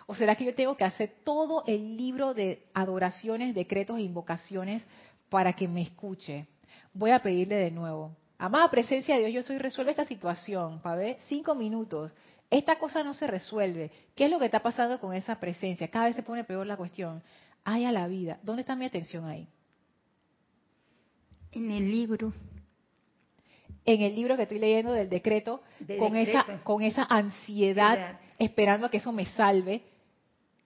¿O será que yo tengo que hacer todo el libro de adoraciones, decretos e invocaciones para que me escuche? Voy a pedirle de nuevo. Amada presencia de Dios, yo soy, resuelve esta situación, para ver, cinco minutos. Esta cosa no se resuelve. ¿Qué es lo que está pasando con esa presencia? Cada vez se pone peor la cuestión. Ay a la vida. ¿Dónde está mi atención ahí? En el libro. En el libro que estoy leyendo del decreto, con esa con esa ansiedad, esperando a que eso me salve.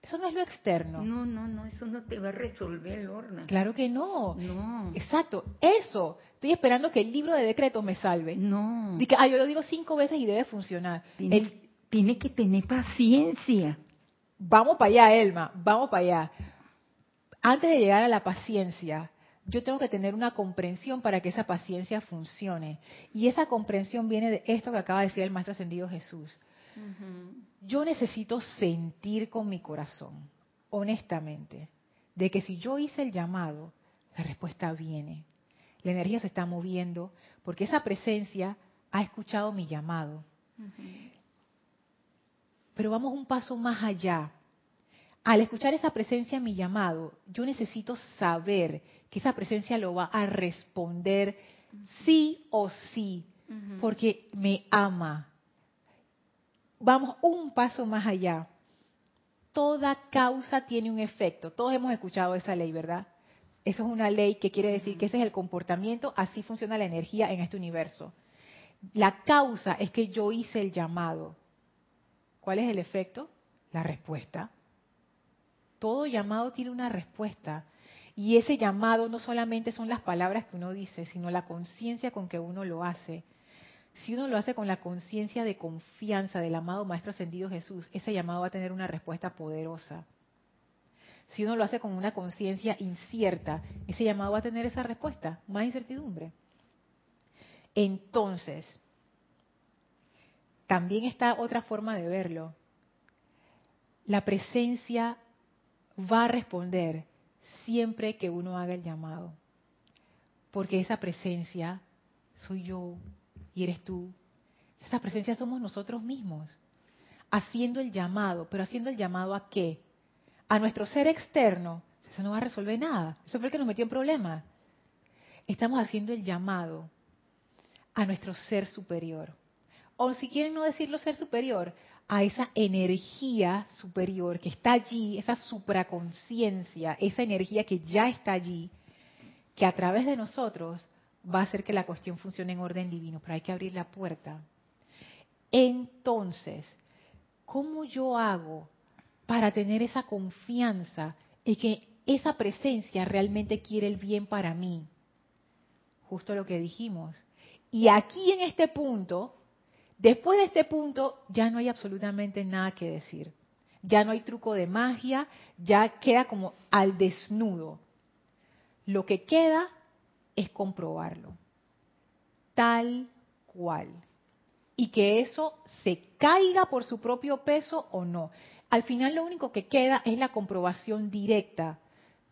Eso no es lo externo. No, no, no, eso no te va a resolver, Lorna. Claro que no. No. Exacto, eso. Estoy esperando que el libro de decretos me salve. No. que, yo lo digo cinco veces y debe funcionar. Tiene, tiene que tener paciencia. Vamos para allá, Elma, vamos para allá. Antes de llegar a la paciencia, yo tengo que tener una comprensión para que esa paciencia funcione. Y esa comprensión viene de esto que acaba de decir el Maestro Ascendido Jesús. Yo necesito sentir con mi corazón, honestamente, de que si yo hice el llamado, la respuesta viene. La energía se está moviendo porque esa presencia ha escuchado mi llamado. Pero vamos un paso más allá al escuchar esa presencia mi llamado, yo necesito saber que esa presencia lo va a responder sí o sí, porque me ama. Vamos un paso más allá. Toda causa tiene un efecto. Todos hemos escuchado esa ley, ¿verdad? Eso es una ley que quiere decir que ese es el comportamiento, así funciona la energía en este universo. La causa es que yo hice el llamado. ¿Cuál es el efecto? La respuesta. Todo llamado tiene una respuesta. Y ese llamado no solamente son las palabras que uno dice, sino la conciencia con que uno lo hace. Si uno lo hace con la conciencia de confianza del amado Maestro Ascendido Jesús, ese llamado va a tener una respuesta poderosa. Si uno lo hace con una conciencia incierta, ese llamado va a tener esa respuesta, más incertidumbre. Entonces, también está otra forma de verlo. La presencia va a responder siempre que uno haga el llamado. Porque esa presencia soy yo y eres tú. Esa presencia somos nosotros mismos. Haciendo el llamado, pero haciendo el llamado a qué? A nuestro ser externo. Eso no va a resolver nada. Eso fue el que nos metió en problemas. Estamos haciendo el llamado a nuestro ser superior. O si quieren no decirlo ser superior, a esa energía superior que está allí, esa supraconciencia, esa energía que ya está allí, que a través de nosotros va a hacer que la cuestión funcione en orden divino, pero hay que abrir la puerta. Entonces, ¿cómo yo hago para tener esa confianza en que esa presencia realmente quiere el bien para mí? Justo lo que dijimos. Y aquí en este punto, Después de este punto ya no hay absolutamente nada que decir. Ya no hay truco de magia, ya queda como al desnudo. Lo que queda es comprobarlo, tal cual. Y que eso se caiga por su propio peso o no. Al final lo único que queda es la comprobación directa.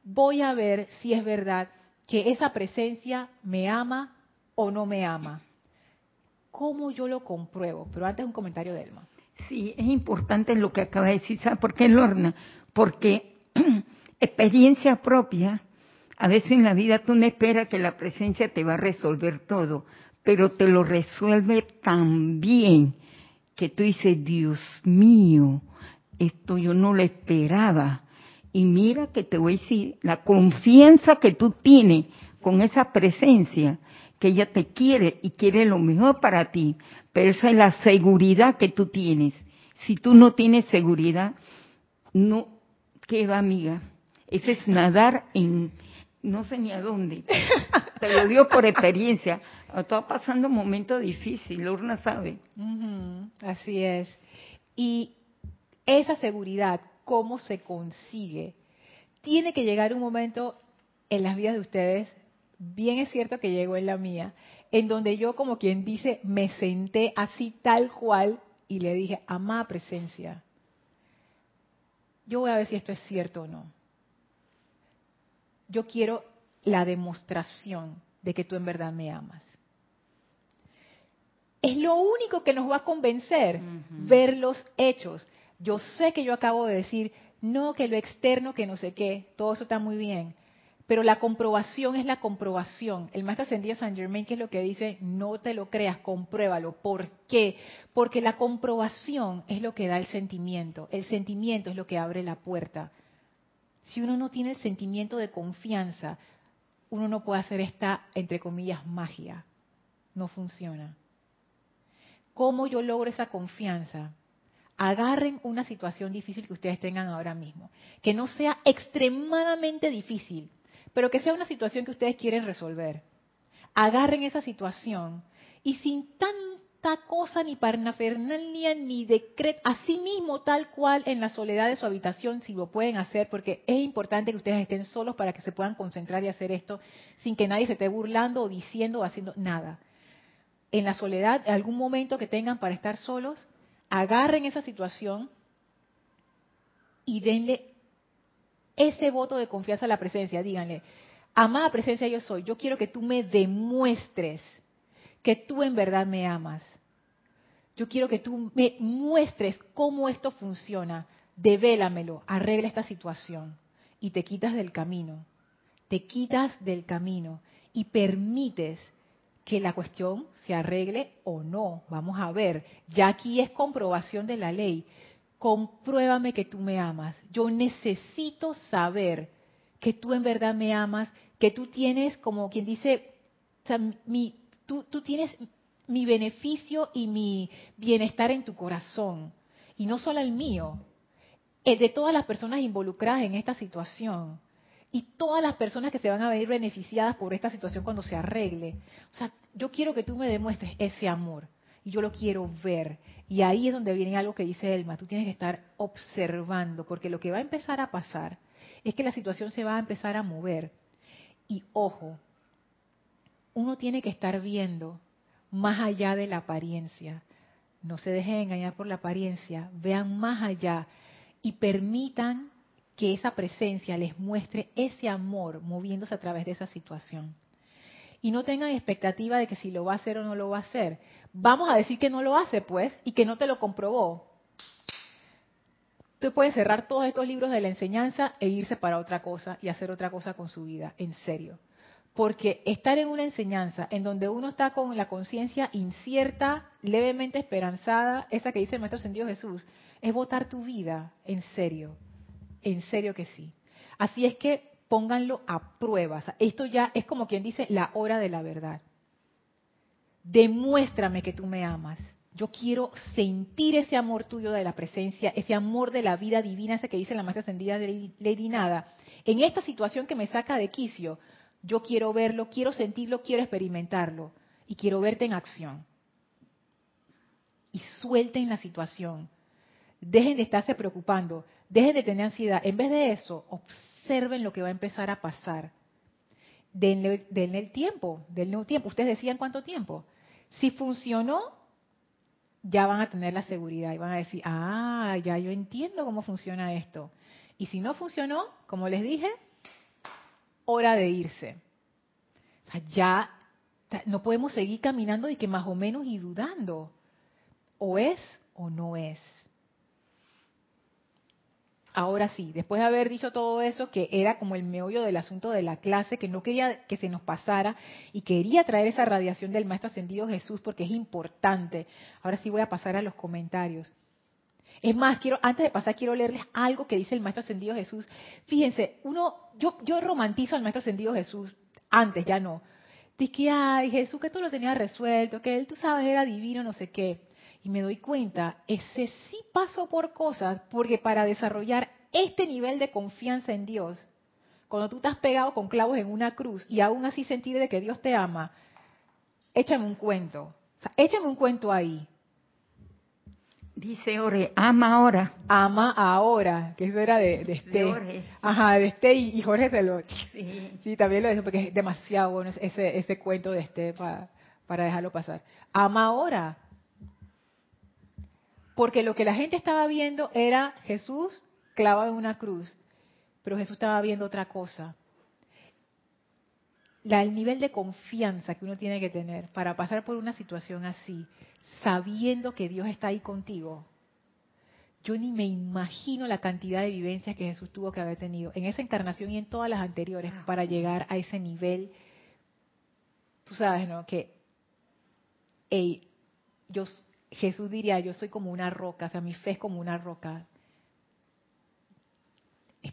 Voy a ver si es verdad que esa presencia me ama o no me ama. ¿Cómo yo lo compruebo? Pero antes un comentario de Elma. Sí, es importante lo que acaba de decir. ¿Sabes por qué, Lorna? Porque experiencia propia, a veces en la vida tú no esperas que la presencia te va a resolver todo, pero te lo resuelve tan bien que tú dices, Dios mío, esto yo no lo esperaba. Y mira que te voy a decir, la confianza que tú tienes con esa presencia que ella te quiere y quiere lo mejor para ti, pero esa es la seguridad que tú tienes. Si tú no tienes seguridad, no, ¿qué va, amiga? Ese es nadar en, no sé ni a dónde. Te lo digo por experiencia. Está pasando un momento difícil, Lorna sabe. así es. Y esa seguridad, ¿cómo se consigue? Tiene que llegar un momento en las vidas de ustedes bien es cierto que llegó en la mía, en donde yo como quien dice, me senté así tal cual y le dije, amada presencia, yo voy a ver si esto es cierto o no. Yo quiero la demostración de que tú en verdad me amas. Es lo único que nos va a convencer, ver los hechos. Yo sé que yo acabo de decir, no, que lo externo, que no sé qué, todo eso está muy bien. Pero la comprobación es la comprobación. El maestro ascendido San Germain, que es lo que dice, no te lo creas, compruébalo. ¿Por qué? Porque la comprobación es lo que da el sentimiento. El sentimiento es lo que abre la puerta. Si uno no tiene el sentimiento de confianza, uno no puede hacer esta, entre comillas, magia. No funciona. ¿Cómo yo logro esa confianza? Agarren una situación difícil que ustedes tengan ahora mismo, que no sea extremadamente difícil, pero que sea una situación que ustedes quieren resolver. Agarren esa situación y sin cosa ni parnafernalia ni decreto, así mismo tal cual en la soledad de su habitación, si lo pueden hacer, porque es importante que ustedes estén solos para que se puedan concentrar y hacer esto sin que nadie se esté burlando o diciendo o haciendo nada. En la soledad, en algún momento que tengan para estar solos, agarren esa situación y denle ese voto de confianza a la presencia. Díganle, amada presencia yo soy, yo quiero que tú me demuestres que tú en verdad me amas. Yo quiero que tú me muestres cómo esto funciona. Devélamelo, arregla esta situación y te quitas del camino. Te quitas del camino y permites que la cuestión se arregle o no. Vamos a ver, ya aquí es comprobación de la ley compruébame que tú me amas. Yo necesito saber que tú en verdad me amas, que tú tienes, como quien dice, mi, tú, tú tienes mi beneficio y mi bienestar en tu corazón. Y no solo el mío, el de todas las personas involucradas en esta situación. Y todas las personas que se van a ver beneficiadas por esta situación cuando se arregle. O sea, yo quiero que tú me demuestres ese amor y yo lo quiero ver. Y ahí es donde viene algo que dice Elma, tú tienes que estar observando, porque lo que va a empezar a pasar es que la situación se va a empezar a mover. Y ojo, uno tiene que estar viendo más allá de la apariencia. No se dejen engañar por la apariencia, vean más allá y permitan que esa presencia les muestre ese amor moviéndose a través de esa situación y no tengan expectativa de que si lo va a hacer o no lo va a hacer. Vamos a decir que no lo hace, pues, y que no te lo comprobó. Usted puede cerrar todos estos libros de la enseñanza e irse para otra cosa y hacer otra cosa con su vida, en serio. Porque estar en una enseñanza en donde uno está con la conciencia incierta, levemente esperanzada, esa que dice el Maestro Ascendido Jesús, es votar tu vida, en serio, en serio que sí. Así es que pónganlo a prueba. esto ya es como quien dice la hora de la verdad. Demuéstrame que tú me amas. Yo quiero sentir ese amor tuyo de la presencia, ese amor de la vida divina, ese que dice la maestra ascendida Lady Nada. En esta situación que me saca de quicio, yo quiero verlo, quiero sentirlo, quiero experimentarlo y quiero verte en acción. Y suelten la situación. Dejen de estarse preocupando, dejen de tener ansiedad. En vez de eso, observen lo que va a empezar a pasar. Denle, el tiempo, denle un tiempo. Ustedes decían cuánto tiempo. Si funcionó, ya van a tener la seguridad y van a decir, ah, ya yo entiendo cómo funciona esto. Y si no funcionó, como les dije, hora de irse. O sea, ya no podemos seguir caminando y que más o menos y dudando. O es o no es. Ahora sí, después de haber dicho todo eso, que era como el meollo del asunto de la clase, que no quería que se nos pasara y quería traer esa radiación del Maestro Ascendido Jesús porque es importante. Ahora sí voy a pasar a los comentarios. Es más, quiero, antes de pasar, quiero leerles algo que dice el Maestro Ascendido Jesús. Fíjense, uno, yo, yo romantizo al Maestro Ascendido Jesús, antes ya no. Dice que, ay, Jesús, que tú lo tenías resuelto, que él, tú sabes, era divino, no sé qué y me doy cuenta, ese sí pasó por cosas, porque para desarrollar este nivel de confianza en Dios, cuando tú estás pegado con clavos en una cruz y aún así sentir de que Dios te ama, échame un cuento. O sea, échame un cuento ahí. Dice Ore, ama ahora. Ama ahora, que eso era de, de este. Ajá, de este y, Jorge se lo. Sí. también lo dijo porque es demasiado bueno ese, ese cuento de este para, para dejarlo pasar. Ama ahora. Porque lo que la gente estaba viendo era Jesús clavado en una cruz, pero Jesús estaba viendo otra cosa. El nivel de confianza que uno tiene que tener para pasar por una situación así, sabiendo que Dios está ahí contigo. Yo ni me imagino la cantidad de vivencias que Jesús tuvo que haber tenido en esa encarnación y en todas las anteriores Ah. para llegar a ese nivel. Tú sabes, ¿no? Que yo, Jesús diría, yo soy como una roca, o sea, mi fe es como una roca.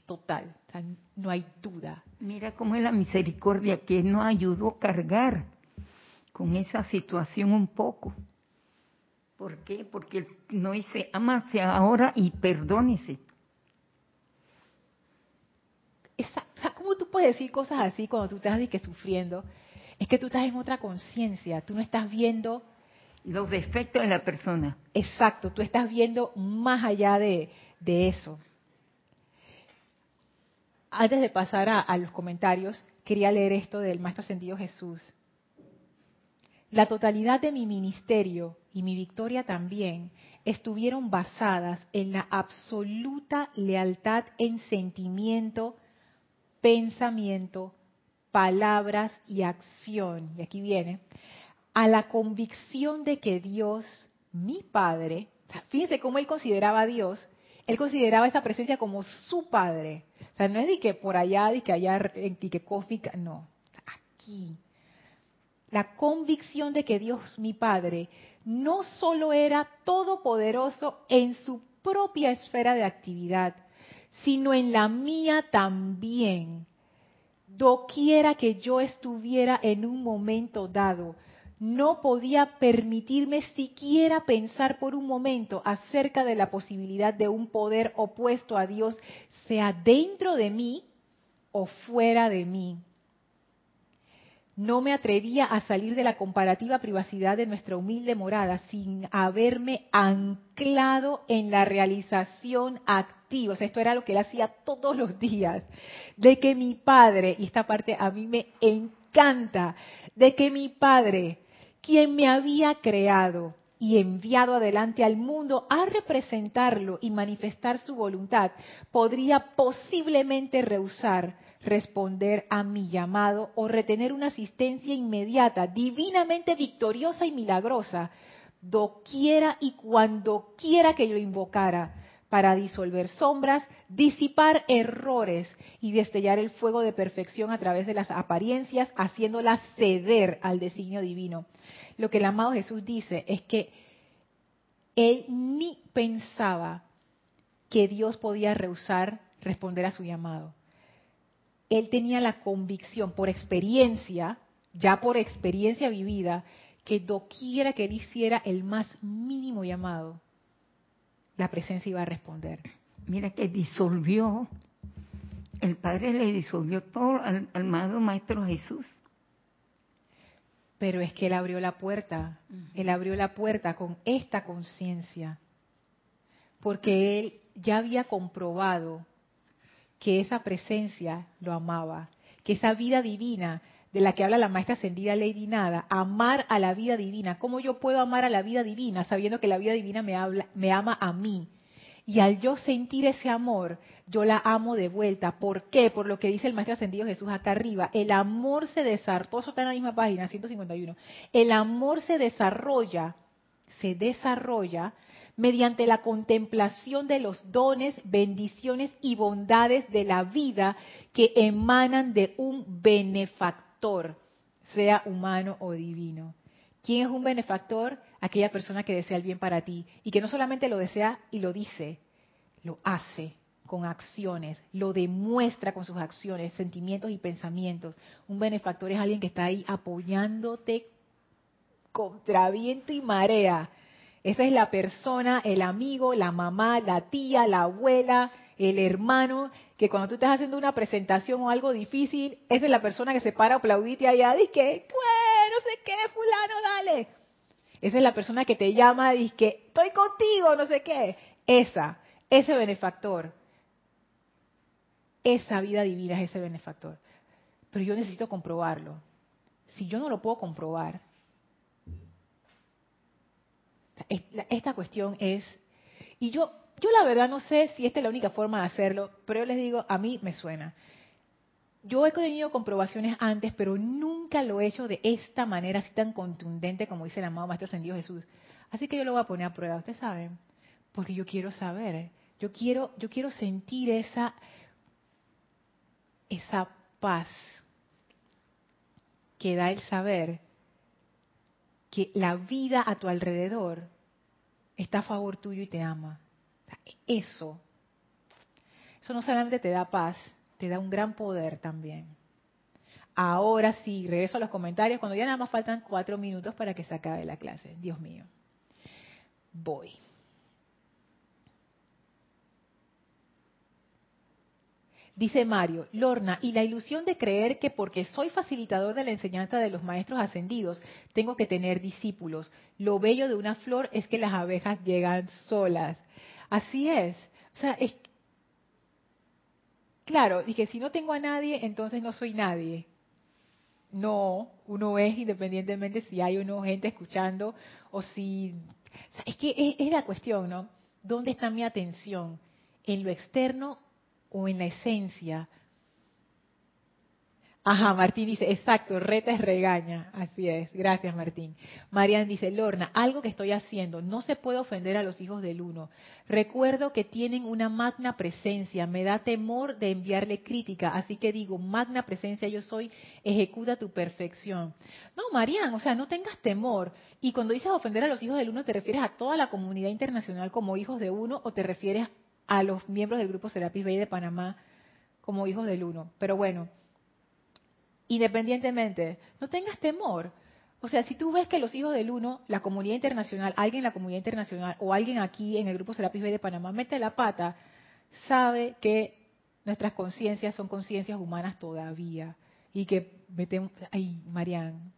Total, o sea, no hay duda. Mira cómo es la misericordia que nos ayudó a cargar con esa situación un poco. ¿Por qué? Porque Él no dice, amase ahora y perdónese. Esa- o sea, ¿Cómo tú puedes decir cosas así cuando tú estás que sufriendo? Es que tú estás en otra conciencia, tú no estás viendo Los defectos de la persona. exacto, tú estás viendo más allá de, de eso. Antes de pasar a, los comentarios, quería leer esto del Maestro Ascendido Jesús. La totalidad de mi ministerio y mi victoria también estuvieron basadas en la absoluta lealtad en sentimiento, pensamiento, palabras y acción. Y aquí viene, a la convicción de que Dios, mi Padre, fíjense cómo él consideraba a Dios, él consideraba esa presencia como su Padre. O sea, no es de que por allá, de que allá, en de que cósmica, no, aquí. La convicción de que Dios, mi Padre, no solo era todopoderoso en su propia esfera de actividad, sino en la mía también. Doquiera que yo estuviera en un momento dado, no podía permitirme siquiera pensar por un momento acerca de la posibilidad de un poder opuesto a Dios, sea dentro de mí o fuera de mí. No me atrevía a salir de la comparativa privacidad de nuestra humilde morada sin haberme anclado en la realización activa. Esto era lo que él hacía todos los días. De que mi padre, y esta parte a mí me encanta, de que mi padre, quien me había creado y enviado adelante al mundo a representarlo y manifestar su voluntad, podría posiblemente rehusar responder a mi llamado o retener una asistencia inmediata, divinamente victoriosa y milagrosa, doquiera y cuando quiera que yo invocara, para disolver sombras, disipar errores y destellar el fuego de perfección a través de las apariencias, haciéndolas ceder al designio divino. Lo que el amado Jesús dice es que él ni pensaba que Dios podía rehusar responder a su llamado él tenía la convicción por experiencia, ya por experiencia vivida, que doquiera que él hiciera el más mínimo llamado, la presencia iba a responder. Mira que disolvió, el Padre le disolvió todo al, al amado Maestro Jesús. Pero es que él abrió la puerta, él abrió la puerta con esta conciencia, porque él ya había comprobado que esa presencia lo amaba, que esa vida divina de la que habla la maestra ascendida Lady Nada, amar a la vida divina. ¿Cómo yo puedo amar a la vida divina sabiendo que la vida divina me, ama a mí? Y al yo sentir ese amor, yo la amo de vuelta. ¿Por qué? Por lo que dice el Maestro Ascendido Jesús acá arriba. El amor se desarrolla, está en la misma página, 151. El amor se desarrolla, se desarrolla mediante la contemplación de los dones, bendiciones y bondades de la vida que emanan de un benefactor, sea humano o divino. ¿Quién es un benefactor? Aquella persona que desea el bien para ti y que no solamente lo desea y lo dice, lo hace con acciones, lo demuestra con sus acciones, sentimientos y pensamientos. Un benefactor es alguien que está ahí apoyándote contra viento y marea. Esa es la persona, el amigo, la mamá, la tía, la abuela, el hermano, que cuando tú estás haciendo una presentación o algo difícil, esa es la persona que se para a aplaudirte allá, dice no sé qué, fulano, dale. Esa es la persona que te llama dice estoy contigo, no sé qué. Esa, ese benefactor. Esa vida divina es ese benefactor. Pero yo necesito comprobarlo. Si yo no lo puedo comprobar, esta cuestión es, y yo, yo la verdad no sé si esta es la única forma de hacerlo, pero yo les digo, a mí me suena. yo he tenido comprobaciones antes, pero nunca lo he hecho de esta manera, así tan contundente como dice el amado Maestro Ascendido Jesús. Así que yo lo voy a poner a prueba, ustedes saben, porque yo quiero saber, yo quiero, yo quiero sentir esa, esa paz que da el saber que la vida a tu alrededor está a favor tuyo y te ama. Eso, eso no solamente te da paz, te da un gran poder también. Ahora sí, regreso a los comentarios cuando ya nada más faltan cuatro minutos para que se acabe la clase. Dios mío. Voy. Dice Mario, Lorna, y la ilusión de creer que porque soy facilitador de la enseñanza de los maestros ascendidos, tengo que tener discípulos. Lo bello de una flor es que las abejas llegan solas. Así es. O sea, es, Claro, dije, si no tengo a nadie, entonces no soy nadie. No, uno es independientemente si hay o no gente escuchando o si... Es que es, la cuestión, ¿no? ¿Dónde está mi atención? ¿En lo externo o en la esencia? Ajá, Martín dice, exacto, reta es regaña. Así es, gracias Martín. Marian dice, Lorna, algo que estoy haciendo, no se puede ofender a los hijos del uno. Recuerdo que tienen una magna presencia, me da temor de enviarle crítica, así que digo, magna presencia yo soy, ejecuta tu perfección. No, Marian, o sea, no tengas temor. Y cuando dices ofender a los hijos del uno, ¿te refieres a toda la comunidad internacional como hijos de uno o te refieres a los miembros del grupo Serapis Bay de Panamá como hijos del uno? Pero bueno independientemente, no tengas temor. O sea, si tú ves que los hijos del uno, la comunidad internacional, alguien en la comunidad internacional o alguien aquí en el grupo Serapis Bay de Panamá mete la pata, sabe que nuestras conciencias son conciencias humanas todavía y que metemos, ay, Marian,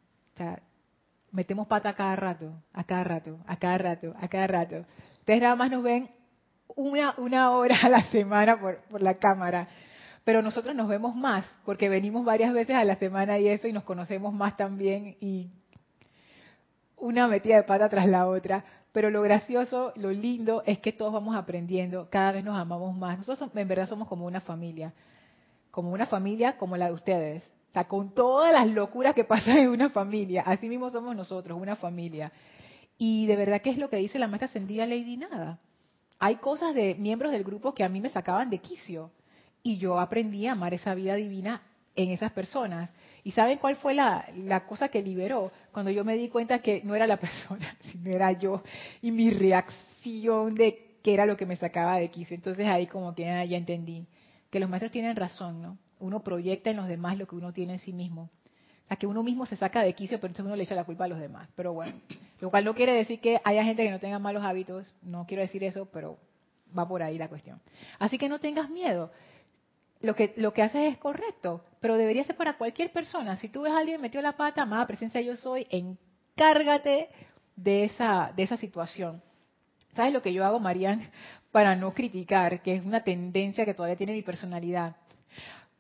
metemos pata a cada rato, a cada rato, a cada rato, a cada rato. Ustedes nada más nos ven una, una hora a la semana por, por la cámara pero nosotros nos vemos más porque venimos varias veces a la semana y eso y nos conocemos más también y una metida de pata tras la otra. Pero lo gracioso, lo lindo es que todos vamos aprendiendo, cada vez nos amamos más. Nosotros en verdad somos como una familia, como una familia como la de ustedes. O sea, con todas las locuras que pasan en una familia, así mismo somos nosotros, una familia. Y de verdad, ¿qué es lo que dice la maestra ascendida Lady Nada? Hay cosas de miembros del grupo que a mí me sacaban de quicio y yo aprendí a amar esa vida divina en esas personas. ¿Y saben cuál fue la, cosa que liberó? Cuando yo me di cuenta que no era la persona, sino era yo y mi reacción de qué era lo que me sacaba de quicio. Entonces ahí como que ah, ya entendí que los maestros tienen razón, ¿no? Uno proyecta en los demás lo que uno tiene en sí mismo. O sea, que uno mismo se saca de quicio, pero entonces uno le echa la culpa a los demás. Pero bueno, lo cual no quiere decir que haya gente que no tenga malos hábitos, no quiero decir eso, pero va por ahí la cuestión. Así que no tengas miedo lo que, lo que haces es correcto, pero debería ser para cualquier persona. Si tú ves a alguien metió la pata, amada presencia yo soy, encárgate de esa, de esa situación. ¿Sabes lo que yo hago, Marian, para no criticar, que es una tendencia que todavía tiene mi personalidad?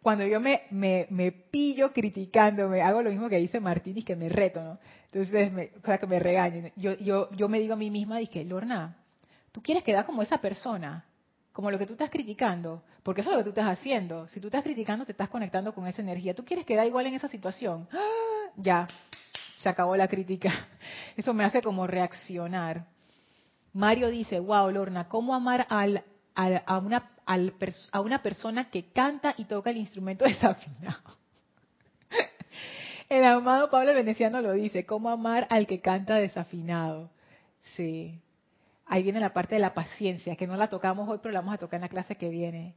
Cuando yo me, me, me pillo criticándome, hago lo mismo que dice Martín y que me reto, ¿no? Entonces, me, o sea, que me regañen. Yo, yo, yo me digo a mí misma, dije, Lorna, tú quieres quedar como esa persona, como lo que tú estás criticando, porque eso es lo que tú estás haciendo. Si tú estás criticando, te estás conectando con esa energía. ¿Tú quieres quedar igual en esa situación? Ya, se acabó la crítica. Eso me hace como reaccionar. Mario dice, wow, Lorna, ¿cómo amar al, a, una, a una persona que canta y toca el instrumento desafinado? El amado Pablo Veneciano lo dice, ¿cómo amar al que canta desafinado? Sí, ahí viene la parte de la paciencia, que no la tocamos hoy, pero la vamos a tocar en la clase que viene.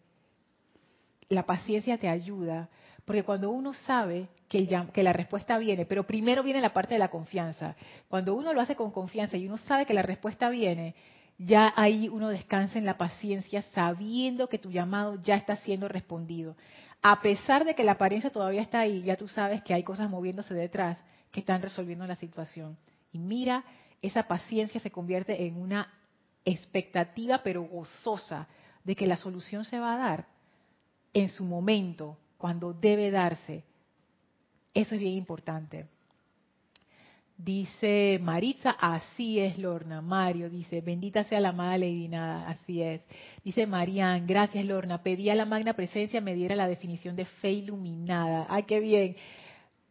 La paciencia te ayuda, porque cuando uno sabe que, que, la respuesta viene, pero primero viene la parte de la confianza. Cuando uno lo hace con confianza y uno sabe que la respuesta viene, ya ahí uno descansa en la paciencia sabiendo que tu llamado ya está siendo respondido. A pesar de que la apariencia todavía está ahí, ya tú sabes que hay cosas moviéndose detrás que están resolviendo la situación. Y mira, esa paciencia se convierte en una expectativa pero gozosa de que la solución se va a dar en su momento, cuando debe darse. Eso es bien importante. Dice Maritza, así es Lorna. Mario dice, bendita sea la amada Lady Nada, así es. Dice Marian, gracias Lorna, pedí a la magna presencia me diera la definición de fe iluminada. Ay, qué bien.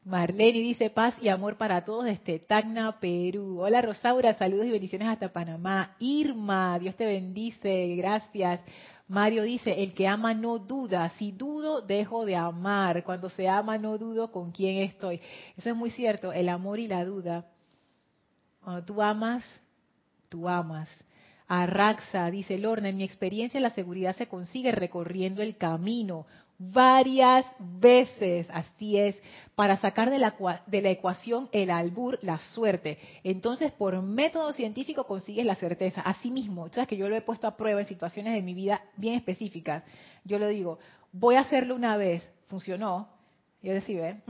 Marlene dice paz y amor para todos desde Tacna, Perú. Hola Rosaura, saludos y bendiciones hasta Panamá. Irma, Dios te bendice, gracias. Mario dice, el que ama no duda, si dudo, dejo de amar. Cuando se ama, no dudo con quién estoy. Eso es muy cierto, el amor y la duda. Cuando tú amas, tú amas. Arraxa, dice Lorna, en mi experiencia la seguridad se consigue recorriendo el camino varias veces, así es, para sacar de la, de la, ecuación el albur, la suerte. Entonces, por método científico consigues la certeza. Así mismo, sabes que yo lo he puesto a prueba en situaciones de mi vida bien específicas. Yo le digo, voy a hacerlo una vez, funcionó. Y yo decía,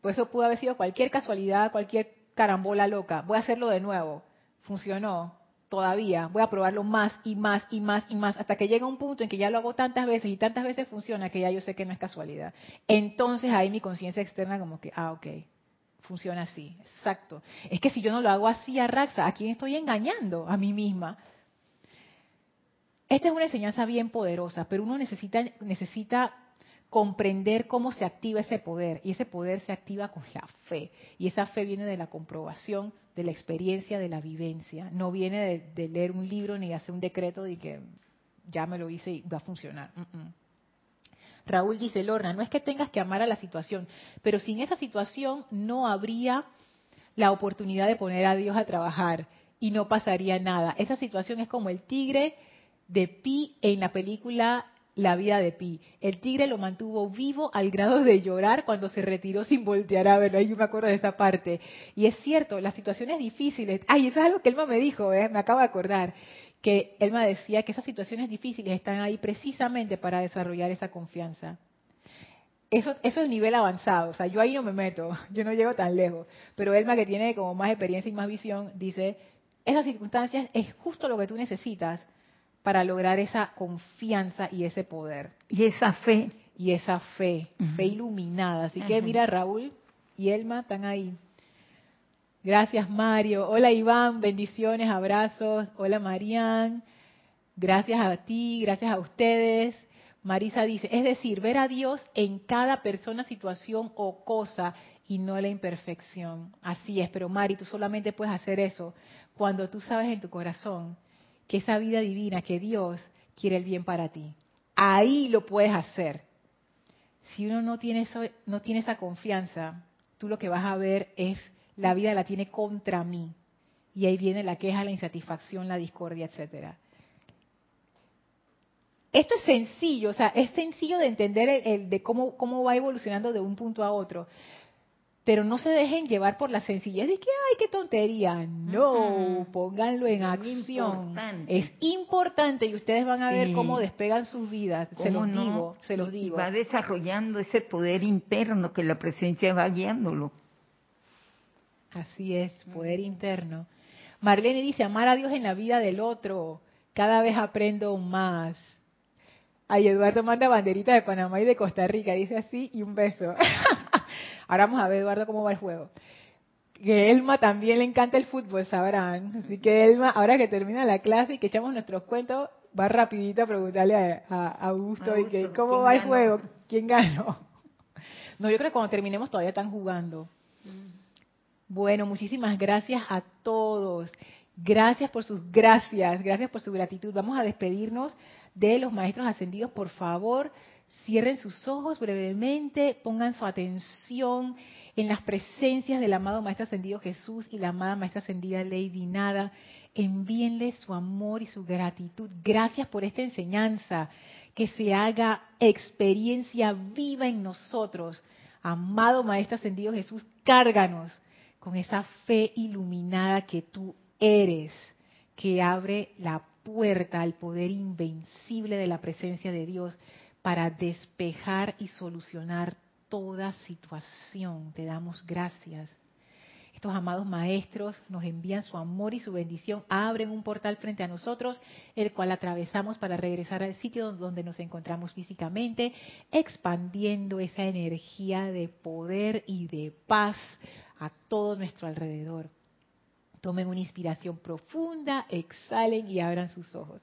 pues eso pudo haber sido cualquier casualidad, cualquier carambola loca. Voy a hacerlo de nuevo, funcionó todavía, voy a probarlo más y más y más y más, hasta que llega un punto en que ya lo hago tantas veces y tantas veces funciona que ya yo sé que no es casualidad. Entonces ahí mi conciencia externa como que, ah, ok, funciona así, exacto. Es que si yo no lo hago así a Raxa, ¿a quién estoy engañando? A mí misma. Esta es una enseñanza bien poderosa, pero uno necesita, necesita comprender cómo se activa ese poder. Y ese poder se activa con la fe. Y esa fe viene de la comprobación, de la experiencia, de la vivencia. No viene de, leer un libro ni de hacer un decreto de que ya me lo hice y va a funcionar. Raúl dice, Lorna, no es que tengas que amar a la situación, pero sin esa situación no habría la oportunidad de poner a Dios a trabajar y no pasaría nada. Esa situación es como el tigre de Pi en la película la vida de Pi. El tigre lo mantuvo vivo al grado de llorar cuando se retiró sin voltear a verlo. Yo me acuerdo de esa parte. Y es cierto, las situaciones difíciles. Ay, eso es algo que Elma me dijo, ¿eh? me acabo de acordar. Que Elma decía que esas situaciones difíciles están ahí precisamente para desarrollar esa confianza. Eso, eso es nivel avanzado, o sea, yo ahí no me meto, yo no llego tan lejos. Pero Elma, que tiene como más experiencia y más visión, dice, esas circunstancias es justo lo que tú necesitas para lograr esa confianza y ese poder. Y esa fe. Y esa fe, fe iluminada. Así que mira, Raúl y Elma están ahí. Gracias, Mario. Hola, Iván. Bendiciones, abrazos. Hola, Marían. Gracias a ti, gracias a ustedes. Marisa dice, es decir, ver a Dios en cada persona, situación o cosa y no la imperfección. Así es, pero Mari, tú solamente puedes hacer eso cuando tú sabes en tu corazón que esa vida divina, que Dios quiere el bien para ti. Ahí lo puedes hacer. Si uno no tiene, no tiene esa confianza, tú lo que vas a ver es la vida la tiene contra mí. Y ahí viene la queja, la insatisfacción, la discordia, etcétera. Esto es sencillo, o sea, es sencillo de entender el, de cómo, cómo va evolucionando de un punto a otro pero no se dejen llevar por la sencillez de que, ay, qué tontería. No, pónganlo en acción. Es importante y ustedes van a ver cómo despegan sus vidas. Se los digo, se los digo. va desarrollando ese poder interno que la presencia va guiándolo. Así es, poder interno. Marlene dice, amar a Dios en la vida del otro. Cada vez aprendo más. Ay, Eduardo manda banderita de Panamá y de Costa Rica, dice así, y un beso. Ahora vamos a ver, Eduardo, cómo va el juego. Que Elma también le encanta el fútbol, sabrán. Así que Elma, ahora que termina la clase y que echamos nuestros cuentos, va rapidito a preguntarle a, Augusto, y que, cómo va el juego, quién ganó. No, yo creo que cuando terminemos todavía están jugando. Mm. Bueno, muchísimas gracias a todos. Gracias por sus gracias, gracias por su gratitud. Vamos a despedirnos de los maestros ascendidos, por favor. Cierren sus ojos brevemente, pongan su atención en las presencias del amado Maestro Ascendido Jesús y la amada Maestra Ascendida Lady Nada. Envíenle su amor y su gratitud. Gracias por esta enseñanza. Que se haga experiencia viva en nosotros. Amado Maestro Ascendido Jesús, cárganos con esa fe iluminada que tú eres, que abre la puerta al poder invencible de la presencia de Dios para despejar y solucionar toda situación. Te damos gracias. Estos amados maestros nos envían su amor y su bendición, abren un portal frente a nosotros, el cual atravesamos para regresar al sitio donde nos encontramos físicamente, expandiendo esa energía de poder y de paz a todo nuestro alrededor. Tomen una inspiración profunda, exhalen y abran sus ojos.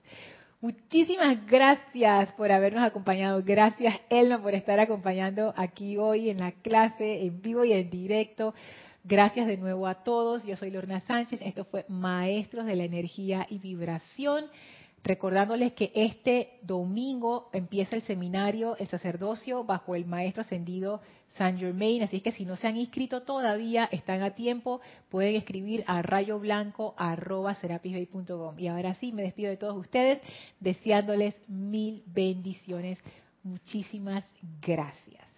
Muchísimas gracias por habernos acompañado. Gracias, Elma, por estar acompañando aquí hoy en la clase, en vivo y en directo. Gracias de nuevo a todos. Yo soy Lorna Sánchez. Esto fue Maestros de la Energía y Vibración. Recordándoles que este domingo empieza el seminario, el sacerdocio bajo el Maestro Ascendido San Germain, así que si no se han inscrito todavía, están a tiempo, pueden escribir a rayoblanco.com. Y ahora sí, me despido de todos ustedes, deseándoles mil bendiciones. Muchísimas gracias.